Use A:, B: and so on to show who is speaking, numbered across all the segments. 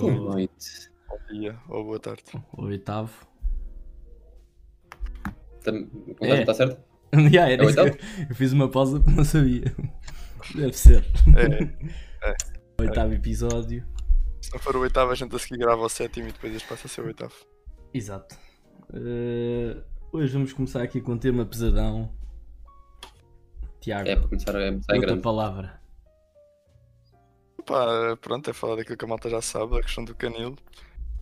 A: Boa noite.
B: Bom dia ou boa tarde.
C: oitavo.
A: Está
C: É.
A: tá certo?
C: yeah, era
A: É
C: isso eu, fiz uma pausa porque não sabia. Deve ser.
B: É,
C: Oitavo episódio.
B: se não for o oitavo, a gente a seguir grava o sétimo e depois este passa a ser o oitavo.
C: Exato. Eh, hoje vamos começar aqui com um tema pesadão. Tiago,
A: É para começar em
C: outra
A: grande.
C: palavra.
B: Pá, pronto, é falar daquilo que a malta já sabe, da questão do canil.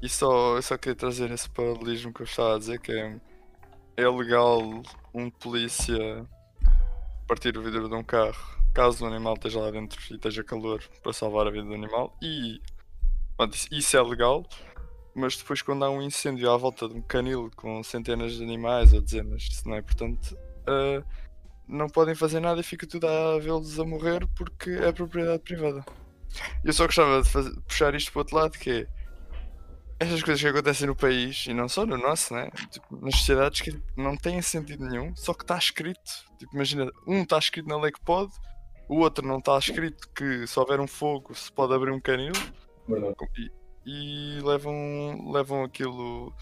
B: E só, eu só queria trazer esse paralelismo que eu estava a dizer, que é, é legal um polícia partir o vidro de um carro caso o animal esteja lá dentro e esteja calor para salvar a vida do animal. E pronto, isso, é legal, mas depois quando há um incêndio à volta de um canil com centenas de animais ou dezenas, isso não é portanto. ah, não podem fazer nada e fica tudo a vê-los a morrer porque é propriedade privada. Eu só gostava de fazer- puxar isto para o outro lado, que é estas coisas que acontecem no país, e não só no nosso, né? Tipo, nas sociedades que não têm sentido nenhum, só que está escrito. Tipo, imagina, um está escrito na lei que pode, o outro não está escrito que se houver um fogo se pode abrir um canil e, e levam, levam aquilo.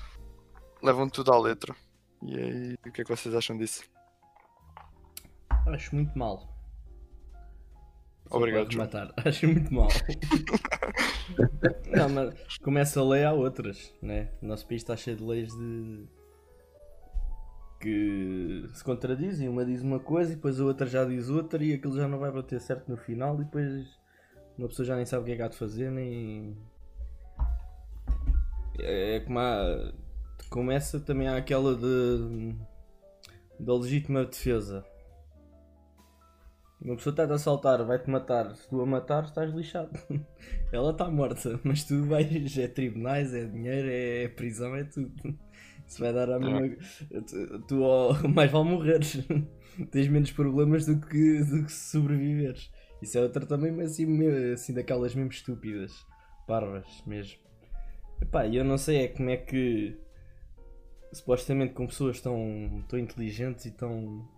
B: levam tudo à letra. E aí, o que é que vocês acham disso?
C: Acho muito mal.
B: Obrigado,
C: rematar. Acho muito mal. não, mas como essa lei há outras, né? O nosso país está cheio de leis de. que se contradizem. Uma diz uma coisa e depois a outra já diz outra e aquilo já não vai bater certo no final e depois uma pessoa já nem sabe o que é que há de fazer nem. É como há. Começa também há aquela de. da legítima defesa. Uma pessoa está a assaltar, vai-te matar. Se tu a matar, estás lixado. Ela está morta, mas tu vais. É tribunais, é dinheiro, é prisão, é tudo. Isso vai dar a mesma. Tu, tu ó, mais vale morreres. Tens menos problemas do que, do que se sobreviveres. Isso é outra também, mas assim, assim daquelas mesmo estúpidas. Parvas mesmo. Epá, eu não sei é como é que. Supostamente com pessoas tão, tão inteligentes e tão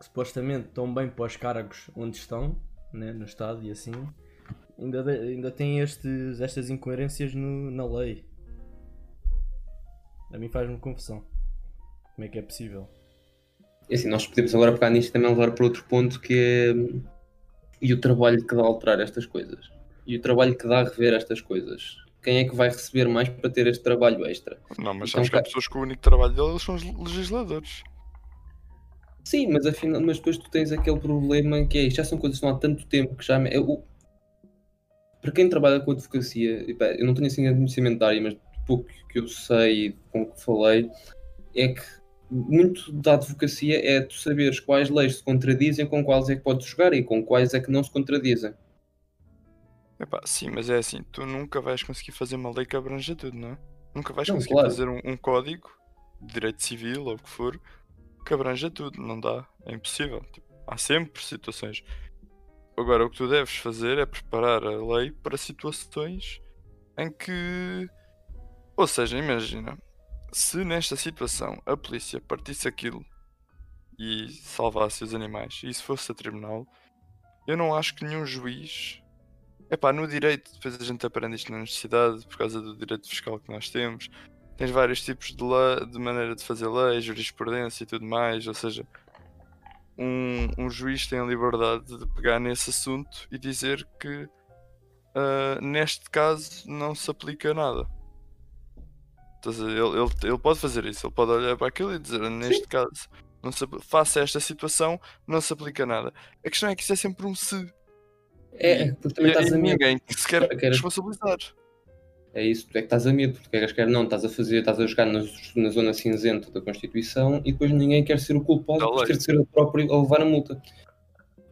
C: que supostamente estão bem para os cargos onde estão, né, no Estado e assim, ainda, de- ainda têm estes, estas incoerências no- na lei. A mim faz-me confusão. Como é que é possível?
A: E assim, nós podemos agora pegar nisto e também levar para outro ponto que é. E o trabalho que dá a alterar estas coisas. E o trabalho que dá a rever estas coisas. Quem é que vai receber mais para ter este trabalho extra?
B: Não, mas
A: Então,
B: sabes que há pessoas que o único trabalho deles são os legisladores.
A: Sim, mas afinal, mas depois tu tens aquele problema que é isto já são coisas que estão há tanto tempo que já é o- para quem trabalha com advocacia, eu não tenho assim conhecimento da área, mas do pouco que eu sei e com o que falei, é que muito da advocacia é tu saberes quais leis se contradizem com quais é que podes jogar e com quais é que não se contradizem.
B: Epá, sim, mas é assim, tu nunca vais conseguir fazer uma lei que abranja tudo, não é? Nunca vais
A: Não,
B: conseguir
A: claro.
B: fazer um, um código de direito civil ou o que for que abranja tudo, não dá, é impossível. Tipo, há sempre situações. Agora, o que tu deves fazer é preparar a lei para situações em que. Ou seja, imagina, se nesta situação a polícia partisse aquilo e salvasse os animais, e isso fosse a tribunal, eu não acho que nenhum juiz Epá, no direito, depois a gente aprende isto na universidade por causa do direito fiscal que nós temos. Tens vários tipos de, lei, de maneira de fazer lei, jurisprudência e tudo mais. Ou seja, um, um juiz tem a liberdade de pegar nesse assunto e dizer que ah, neste caso não se aplica nada. Ele, ele, ele pode fazer isso, ele pode olhar para aquilo e dizer neste caso, não se, face a esta situação, não se aplica nada. A questão é que isso é sempre um se.
A: É, porque também
B: e-
A: estás
B: e
A: a
B: ninguém se quer
A: Que era-
B: responsabilizar.
A: É isso, tu é que estás a medo, porque queres quer não, estás a fazer, estás a jogar na, na zona cinzenta da Constituição e depois ninguém quer ser o culpado por ter de ser o próprio a levar a multa.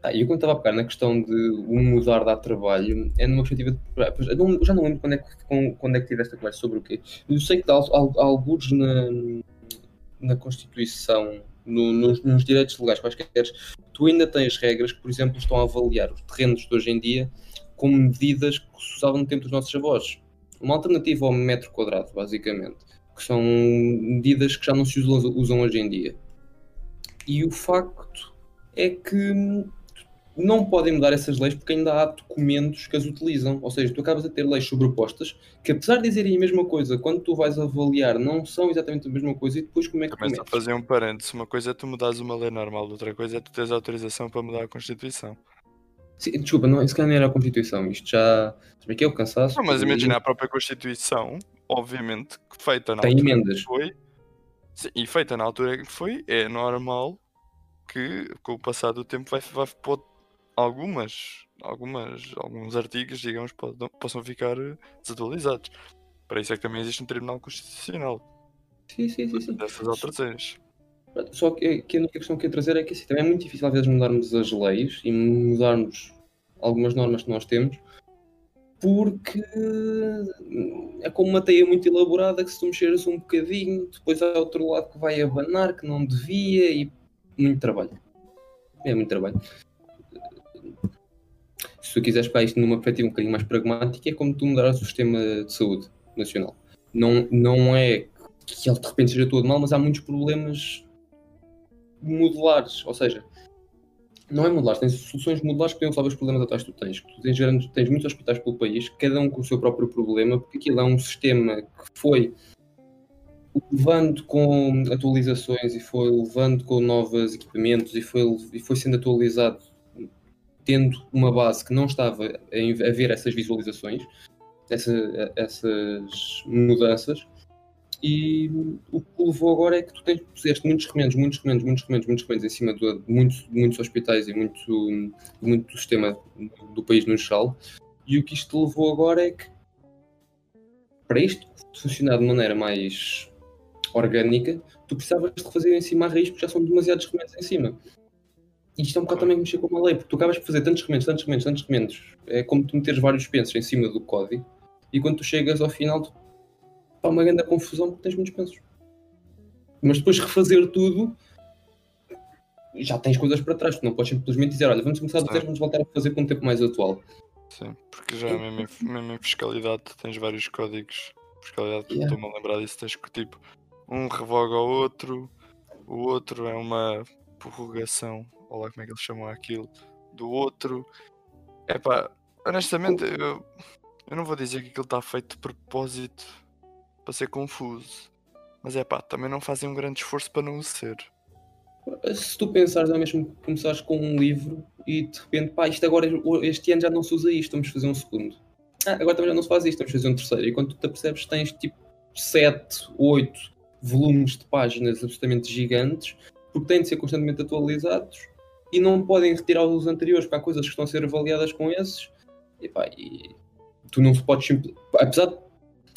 A: Ah, e eu quando estava a pegar na questão de o mudar dar trabalho, é numa perspectiva de. Eu não- já não lembro quando é, que, quando é que tive esta conversa sobre o quê. Eu sei que dá al- al- alguns na, na Constituição, no- nos, nos direitos legais quaisquer, tu ainda tens regras que, por exemplo, estão a avaliar os terrenos de hoje em dia como medidas que se usavam no tempo dos nossos avós. Uma alternativa ao metro quadrado, basicamente, que são medidas que já não se usam, usam hoje em dia. E o facto é que não podem mudar essas leis porque ainda há documentos que as utilizam. Ou seja, tu acabas a ter leis sobrepostas que, apesar de dizerem a mesma coisa, quando tu vais avaliar, não são exatamente a mesma coisa e depois como é que tu
B: Começa a fazer um parênteses. Uma coisa é tu mudares uma lei normal, outra coisa é tu teres autorização para mudar a Constituição.
A: Sim, desculpa, não, calhar não era a Constituição. Isto já. Sabe que é o cansaço?
B: Não, mas imagina a própria Constituição, obviamente, feita na
A: Tem
B: altura
A: emendas.
B: que foi, sim, e feita na altura que foi, é normal que com o passar do tempo vai, vai pôr algumas, algumas, alguns artigos, digamos, possam ficar eh, desatualizados. Para isso é que também existe um Tribunal Constitucional
A: Sim, sim, sim. sim.
B: dessas alterações.
A: Só que, a única questão que eu trazer é que assim, também é muito difícil às vezes mudarmos as leis e mudarmos algumas normas que nós temos porque é como uma teia muito elaborada que se tu mexeres um bocadinho, depois há outro lado que vai abanar que não devia e muito trabalho. É muito trabalho. Se tu quiseres pegar isto numa perspectiva um bocadinho mais pragmática, é como tu mudares o sistema de saúde nacional. Não, não é que ele de repente seja todo mal, mas há muitos problemas modulares, ou seja, não é modulares, tens soluções modulares que podem resolver os problemas atuais que tu tens. Tu tens, grandes- tens muitos hospitais pelo país, cada um com o seu próprio problema, porque aquilo é um sistema que foi levando com atualizações e foi levando com novos equipamentos e foi, e foi sendo atualizado tendo uma base que não estava a ver essas visualizações, essa- essas mudanças, e o que levou agora é que tu tens, puseste muitos remendos, muitos remendos, muitos remendos, muitos remendos em cima de muitos, muitos hospitais e muito, muito do sistema do país no geral. E o que isto levou agora é que, para isto funcionar de maneira mais orgânica, tu precisavas de fazer em cima a raiz porque já são demasiados remendos em cima. E isto é um bocado também mexer com uma lei, porque tu acabas por fazer tantos remendos, tantos remendos, tantos remendos. É como tu meteres vários pensos em cima do código e quando tu chegas ao final, tu há uma grande confusão porque tens muitos pensos. Mas depois refazer tudo, já tens coisas para trás. Tu não podes simplesmente dizer, olha, vamos começar do zero, vamos voltar a fazer com um tempo mais atual.
B: Sim, porque já mesmo em, mesmo em fiscalidade tens vários códigos. Fiscalidade,
A: Yeah.
B: estou-me a lembrar disso, tens que tipo, um revoga ao outro, o outro é uma prorrogação, ou lá como é que eles chamam aquilo, do outro. Epá, honestamente, eu, eu não vou dizer que aquilo está feito de propósito para ser confuso. Mas é pá, também não fazem um grande esforço para não o ser.
A: Se tu pensares, é mesmo que começares com um livro e de repente, pá, isto agora, este ano já não se usa isto, vamos fazer um segundo. Ah, agora também já não se faz isto, vamos fazer um terceiro. E quando tu te apercebes, tens tipo 7, 8 volumes de páginas absolutamente gigantes, porque têm de ser constantemente atualizados e não podem retirar os anteriores para coisas que estão a ser avaliadas com esses. E, pá, e tu não podes. Apesar de.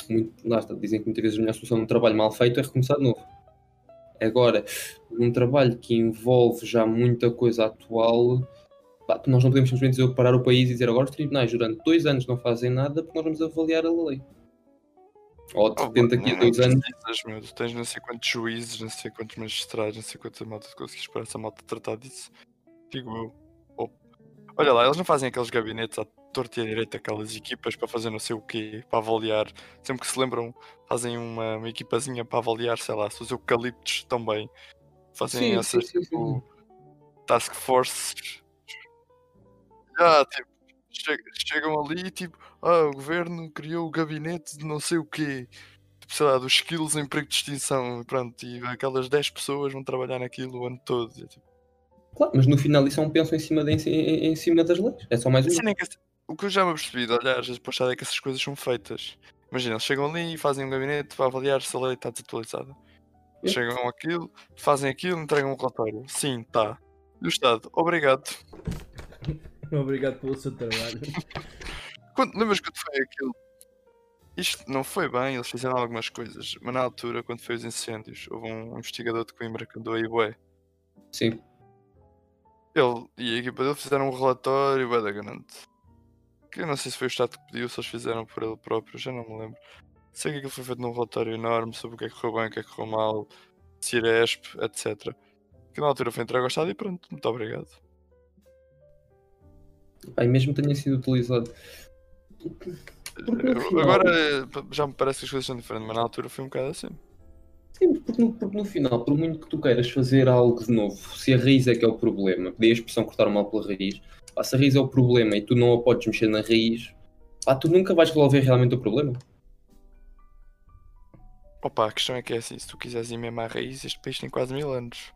A: Muito, lá está, dizem que muitas vezes a melhor solução num trabalho mal feito é recomeçar de novo. Agora, num trabalho que envolve já muita coisa atual, pá, nós não podemos simplesmente dizer, parar o país e dizer agora os tribunais durante dois anos não fazem nada porque nós vamos avaliar a lei. Ou de
B: Oh,
A: repente daqui a dois anos.
B: meu. Tu tens não sei quantos juízes, não sei quantos magistrados, não sei quanta malta tu consegues para essa malta tratar disso. Digo eu. Oh. Olha lá, eles não fazem aqueles gabinetes à torta e à direita, aquelas equipas para fazer não sei o quê, para avaliar. Sempre que se lembram, fazem uma, uma equipazinha para avaliar, sei lá, se os eucaliptos também. Fazem
A: Sim,
B: essas
A: sim, sim,
B: tipo, task forces. Já, tipo, che- chegam ali e tipo, ah, o governo criou o gabinete de não sei o quê. Tipo, sei lá, dos skills em perigo de extinção. Pronto, e aquelas 10 pessoas vão trabalhar naquilo o ano todo. E, tipo,
A: Claro, mas no final isso é um penso em cima, de- em, em cima das leis. É só mais um.
B: nem que- o que eu já me apercebi de olhar às vezes para o Estado é que essas coisas são feitas. Imagina, eles chegam ali e fazem um gabinete para avaliar se a lei está desatualizada. Chegam aquilo, fazem aquilo, entregam um relatório. Sim, está. E o Estado, obrigado.
C: Obrigado pelo seu trabalho.
B: Quando, lembras quando foi aquilo? Isto não foi bem, eles fizeram algumas coisas, mas na altura, quando foi os incêndios, houve um investigador de Coimbra que andou aí, bué.
A: Sim.
B: Ele e a equipa dele fizeram um relatório, bué da grande. Que eu não sei se foi o Estado que pediu, se eles fizeram por ele próprio, já não me lembro. Sei que aquilo foi feito num relatório enorme sobre o que é que correu bem, o que é que correu mal, Ciresp, etc. Que na altura foi entregue ao Estado e pronto, muito obrigado.
A: E mesmo tenha sido utilizado.
B: Eh,
A: final-
B: Agora eh, já me parece que as coisas são diferentes, mas na altura foi um bocado assim.
A: Sim, porque no, porque no final, por muito que tu queiras fazer algo de novo, se a raiz é que é o problema, dei a expressão cortar mal pela raiz, Pá, se a raiz é o problema e tu não a podes mexer na raiz, pá, tu nunca vais resolver realmente o problema.
B: Opa, a questão é que é assim, se tu quiseres ir mesmo à raiz, este país tem quase mil anos.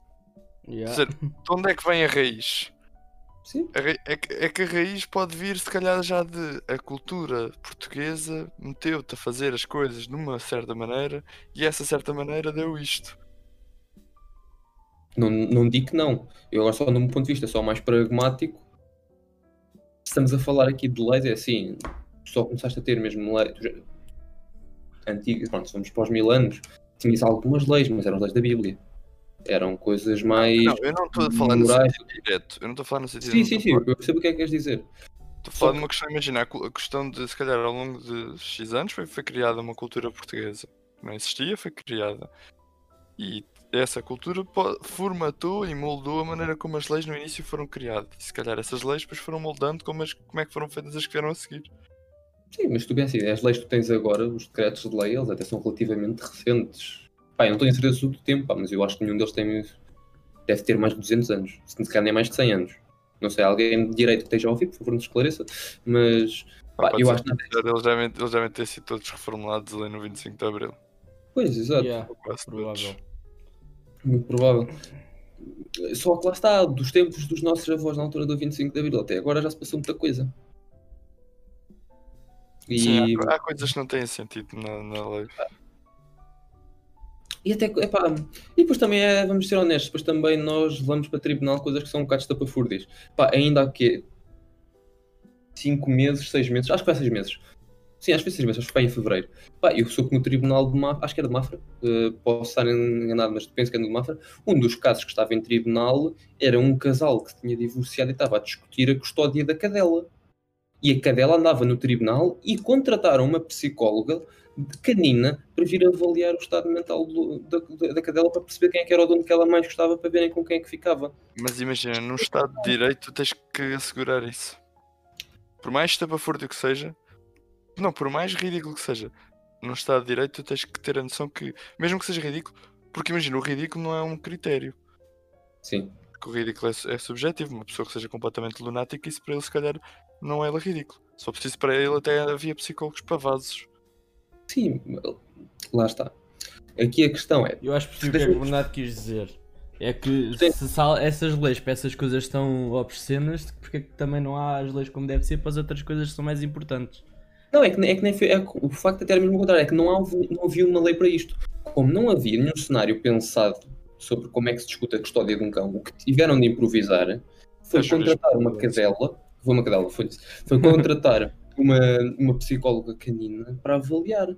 C: Yeah.
B: Quer dizer, de onde é que vem a raiz?
A: Sim.
B: A ra- É que, é que a raiz pode vir, se calhar, já de a cultura portuguesa meteu-te a fazer as coisas de uma certa maneira e essa certa maneira deu isto.
A: Não, não digo que não. Eu agora só, num ponto de vista só mais pragmático, estamos a falar aqui de leis, é assim, só começaste a ter mesmo leis antigas, pronto, se vamos para os mil anos, tinhas algumas leis, mas eram leis da Bíblia. Eram coisas mais
B: Não, eu não estou a falar no sentido direto. Eu não estou a falar no sentido
A: Sim, sim, sim, eu percebo o que é que queres dizer.
B: Estou a falar de uma questão, imagina, a questão de, se calhar, ao longo de X anos foi, foi criada uma cultura portuguesa. Não existia, foi criada. E essa cultura formatou e moldou a maneira como as leis no início foram criadas. E se calhar essas leis depois foram moldando como, as, como é que foram feitas as que vieram a seguir.
A: Sim, mas tu bem assim, as leis que tu tens agora, os decretos de lei, eles até são relativamente recentes. Pá, eu não tenho certeza do tempo, pá, mas eu acho que nenhum deles tem. deve ter mais de 200 anos. Se calhar nem mais de 100 anos. Não sei, alguém de direito que esteja a ouvir, por favor, nos esclareça. Mas, pá,
B: Pode
A: eu acho que
B: Eles devem, eles devem ter sido todos reformulados ali no 25 de Abril.
A: Pois, exato.
C: Yeah, provável.
A: Muito provável. Só que lá está, dos tempos dos nossos avós na altura do 25 de Abril até agora já se passou muita coisa. E,
B: Sim, há, há coisas que não têm sentido na, na lei.
A: e até, epá, e depois também é, vamos ser honestos, depois também nós levamos para tribunal coisas que são um bocado estapafúrdias. Pá, ainda há quê? 5 meses, 6 meses, acho que foi 6 meses. Sim, acho que foi 6 meses, acho que foi em fevereiro. Pá, eu sou que no tribunal de Mafra, acho que era de Mafra, eh, posso estar enganado, mas penso que é no de Mafra. Um dos casos que estava em tribunal era um casal que se tinha divorciado e estava a discutir a custódia da cadela. E a cadela andava no tribunal e contrataram uma psicóloga de canina para vir avaliar o estado mental do- da, da- cadela para perceber quem é que era o dono que ela mais gostava para verem com quem é que ficava.
B: Mas imagina, num Estado de Direito tens que assegurar isso. Por mais estapafúrdio que seja, não, por mais ridículo que seja, num Estado de Direito tu tens que ter a noção que, mesmo que seja ridículo, porque imagina, o ridículo não é um critério.
A: Sim.
B: Porque o ridículo é, é subjetivo. Uma pessoa que seja completamente lunática, isso para ele se calhar não é ridículo. Só preciso para ele até havia psicólogos para vasos.
A: Sim, lá está. Aqui a questão é,
C: Eu acho que o que é que o Bernardo quis dizer. É que
A: Sim.
C: se essas leis para essas coisas estão obscenas, porque é que também não há as leis como deve ser para as outras coisas que são mais importantes?
A: Não, é que, é que nem foi. é o facto até era mesmo o contrário, é que não, há, não havia uma lei para isto. Como não havia nenhum cenário pensado sobre como é que se discute a custódia de um cão, o que tiveram de improvisar foi
B: jurisprudências.
A: contratar uma cadela, foi uma cadela, foi foi contratar uma, uma psicóloga canina para avaliar.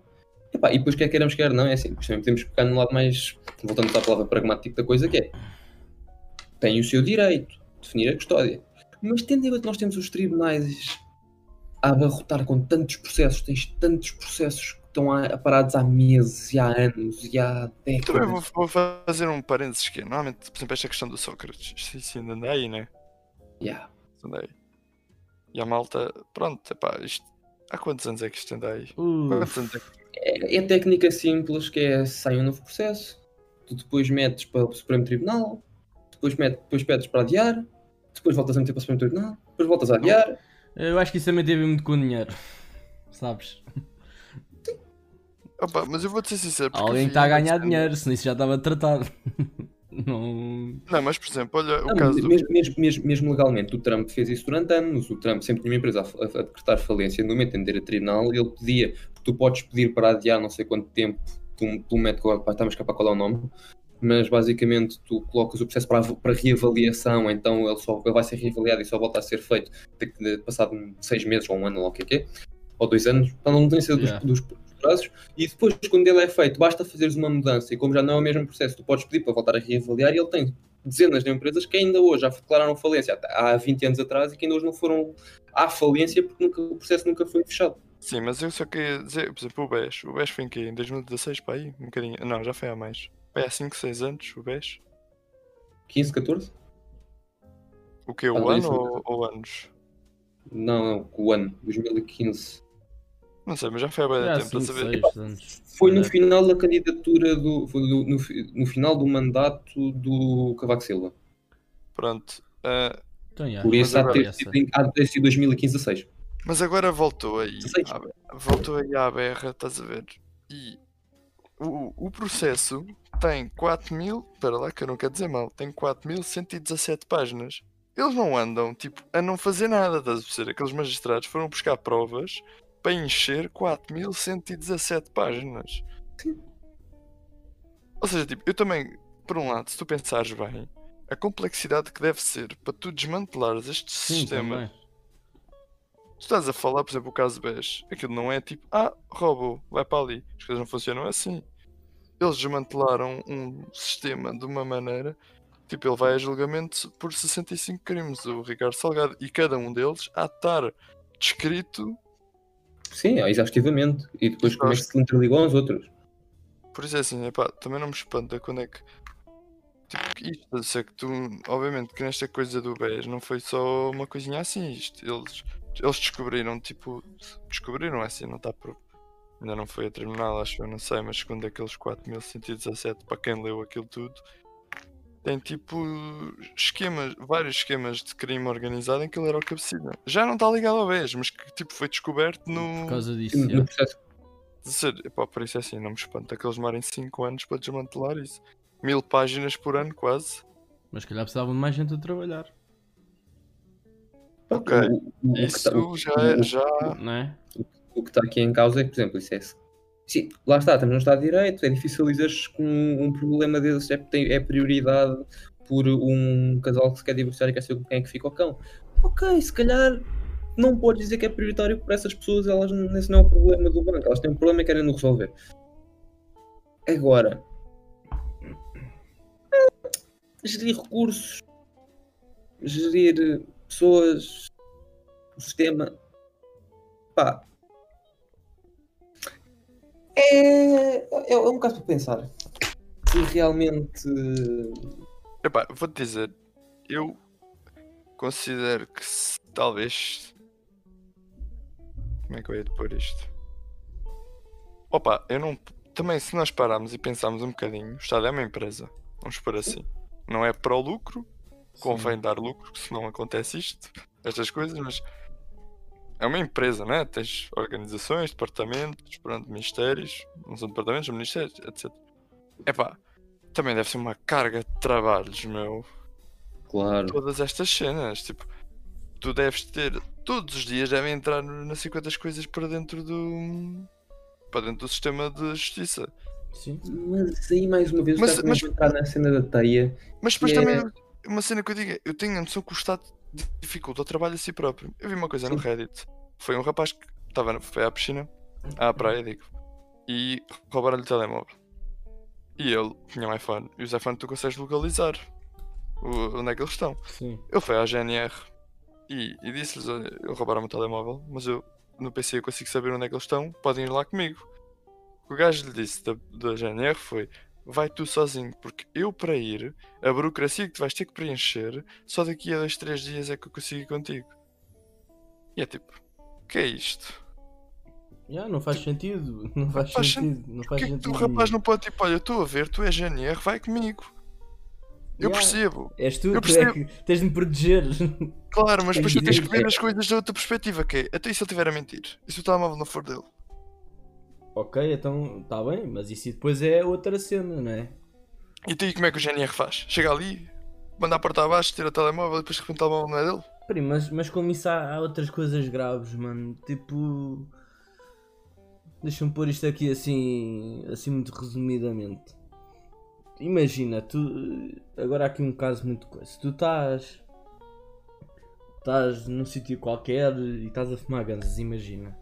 A: Epá, e depois quer queiramos quer não, é assim, depois também podemos pegar no lado mais, voltando à palavra pragmático da coisa, que é tem o seu direito de definir a custódia. Mas tendo em conta que nós temos os tribunais a abarrotar com tantos processos, tens tantos processos que estão a, parados há meses e há anos e há
B: Também
A: décadas.
B: vou, vou fazer um parênteses que é, normalmente, por exemplo, esta questão do Sócrates, isso, isso ainda anda aí, né?
A: Yeah.
B: Anda aí. E a malta, pronto, epá, isto, há quantos anos é que isto anda aí?
C: Uh,
B: Quantos anos é que
A: É, é técnica simples que é sai um novo processo, tu depois metes para o Supremo Tribunal, depois, metes, depois pedes para adiar, depois voltas a meter para o Supremo Tribunal, depois voltas a adiar.
C: Eu acho que isso também teve muito com dinheiro. Sabes?
B: Opa, mas eu vou-te ser sincero.
C: Alguém está a ganhar dinheiro, senão isso já estava tratado. Não.
B: Não, mas por exemplo, olha o
A: Não,
B: caso do...
A: mesmo, mesmo, mesmo, mesmo legalmente, o Trump fez isso durante anos. O Trump sempre tinha uma empresa a, a, a decretar falência no momento de entender a tribunal. Ele pedia, tu podes pedir para adiar não sei quanto tempo pelo, pelo método, agora estamos cá para qual é o nome, mas basicamente tu colocas o processo para, para reavaliação, então ele, só, ele vai ser reavaliado e só volta a ser feito de, de, passado seis meses ou um ano, ou o que é que é, ou dois anos, então não tem sido
C: Yeah.
A: dos, dos prazos. E depois, quando ele é feito, basta fazeres uma mudança e como já não é o mesmo processo, tu podes pedir para voltar a reavaliar e ele tem dezenas de empresas que ainda hoje já declararam falência há 20 anos atrás e que ainda hoje não foram à falência porque nunca- o processo nunca foi fechado.
B: Sim, mas eu só queria dizer, por exemplo, o BES. O BES foi em quê? Em 2016 para aí? Um bocadinho. Não, já foi há mais. Foi há 5, 6 anos o BES.
A: 15, 14?
B: O que? O
A: Ah,
B: ano ou, ou anos?
A: Não, não, o ano, 2015.
B: Não sei, mas já foi há bem tempo para
C: 5,
B: saber.
C: 6 anos.
A: Foi no
C: É.
A: final da candidatura do. foi do- no, no final do mandato do Cavaco Silva.
B: Pronto. ah,
C: Então, já,
A: Por isso há de ter sido em- há de ter sido 2015 a 6.
B: Mas agora voltou aí.
A: 16.
B: à- voltou aí à berra, estás a ver? E o, o processo tem 4 mil. Espera lá que eu não quero dizer mal. Tem 4.117 páginas. Eles não andam, tipo, a não fazer nada, estás a perceber? Aqueles magistrados foram buscar provas para encher 4.117 páginas. Ou seja, tipo, eu também, por um lado, se tu pensares bem, a complexidade que deve ser para tu desmantelares este
C: Sim,
B: sistema
C: também.
B: Tu estás a falar, por exemplo, o caso BES. Aquilo não é tipo, ah, roubou, vai para ali. As coisas não funcionam assim. Eles desmantelaram um sistema de uma maneira. Tipo, ele vai a julgamento por 65 crimes, o Ricardo Salgado. E cada um deles de estar descrito.
A: Sim, exaustivamente. E depois como é que se interligam aos outros.
B: Por isso é assim, epá, também não me espanta quando é que. Tipo, isto, sei que tu, obviamente, que nesta coisa do BES não foi só uma coisinha assim. Isto, eles, eles descobriram, tipo, descobriram assim, não está por. Ainda não foi a tribunal, acho eu, não sei, mas segundo aqueles 4117, para quem leu aquilo tudo, tem tipo esquemas, vários esquemas de crime organizado em que ele era o cabecilha. Já não está ligado ao BES, mas que tipo foi descoberto no.
C: Por causa disso,
A: No
C: já.
A: processo.
B: De ser, epá, por isso é assim, não me espanta que eles demorem 5 anos para desmantelar isso. Mil páginas por ano, quase.
C: Mas se calhar precisavam de mais gente a trabalhar,
B: Ok.
A: O- o- o que
B: Isso
A: tá-
B: já é.
A: o-
B: Já...
C: não é?
A: O que está aqui em causa é que, por exemplo, isso é. Sim, lá está, estamos no Estado de Direito, é difícil dizeres que um, um problema desses é, é prioridade por um casal que se quer divorciar e quer saber com quem é que fica o cão. Ok, se calhar não podes dizer que é prioritário por essas pessoas, elas, esse não é o problema do banco, elas têm um problema e querem no resolver. Agora, gerir recursos, gerir pessoas, o sistema, pá, é, é, um caso para pensar. Se realmente.
B: Epá, vou-te dizer, eu considero que se, talvez. Como é que eu ia te pôr isto? Opa, eu não. Também, se nós pararmos e pensarmos um bocadinho, o Estado é uma empresa. Vamos pôr assim. Não é para o lucro, convém dar lucro, senão acontece isto, estas coisas, mas é uma empresa, né? Tens organizações, departamentos, pronto, ministérios, não são departamentos, são ministérios, etc. Epá, também deve ser uma carga de trabalhos, meu.
A: Claro.
B: Todas estas cenas, tipo, tu deves ter, todos os dias devem entrar nas 50 coisas para dentro do. para dentro do sistema de justiça.
C: Sim.
A: Mas aí, mais uma vez,
B: Mas-
A: mas,
B: mas-
A: entrar na cena da teia.
B: Mas depois
A: É.
B: também, uma cena que eu digo é, eu tenho a noção que o Estado dificulta o trabalho a si próprio. Eu vi uma coisa no. Reddit. Foi um rapaz que estava foi à piscina, à praia, digo, e roubaram-lhe o telemóvel. E ele tinha um iPhone, e os iPhones tu consegues localizar o- onde é que eles estão.
C: Sim.
B: Ele foi à GNR e, e disse-lhes: eu roubaram o telemóvel, mas eu no PC eu consigo saber onde é que eles estão, podem ir lá comigo. O gajo lhe disse da, da GNR foi: Vai tu sozinho, porque eu para ir, a burocracia que tu vais ter que preencher, só daqui a 2, 3 dias é que eu consigo ir contigo. E é tipo: O que é isto?
C: Já, não faz sentido. Não faz,
B: faz
C: sentido. Não
B: Por
C: faz
B: que é que
C: sentido.
B: o rapaz não pode tipo: Olha, eu estou a ver, tu és GNR, vai comigo. Eu
C: Yeah.
B: percebo.
C: És tu
B: Eu
C: que, é que tens de me proteger.
B: Claro, mas depois tu tens que ver as coisas da outra perspectiva, que é, até e se ele estiver a mentir? E se o telemóvel não for dele?
C: Ok, então está bem, mas isso depois é outra cena, não é?
B: E tu como é que o GNR faz? Chega ali, manda a porta abaixo, tira o telemóvel e depois de repente o telemóvel não é dele?
C: Primo, mas, mas como isso há, há outras coisas graves, mano. Tipo. Deixa-me pôr isto aqui assim. Assim muito resumidamente. Imagina, tu. Agora há aqui um caso muito coisa. Tu estás. Estás num sítio qualquer e estás a fumar ganzas, imagina.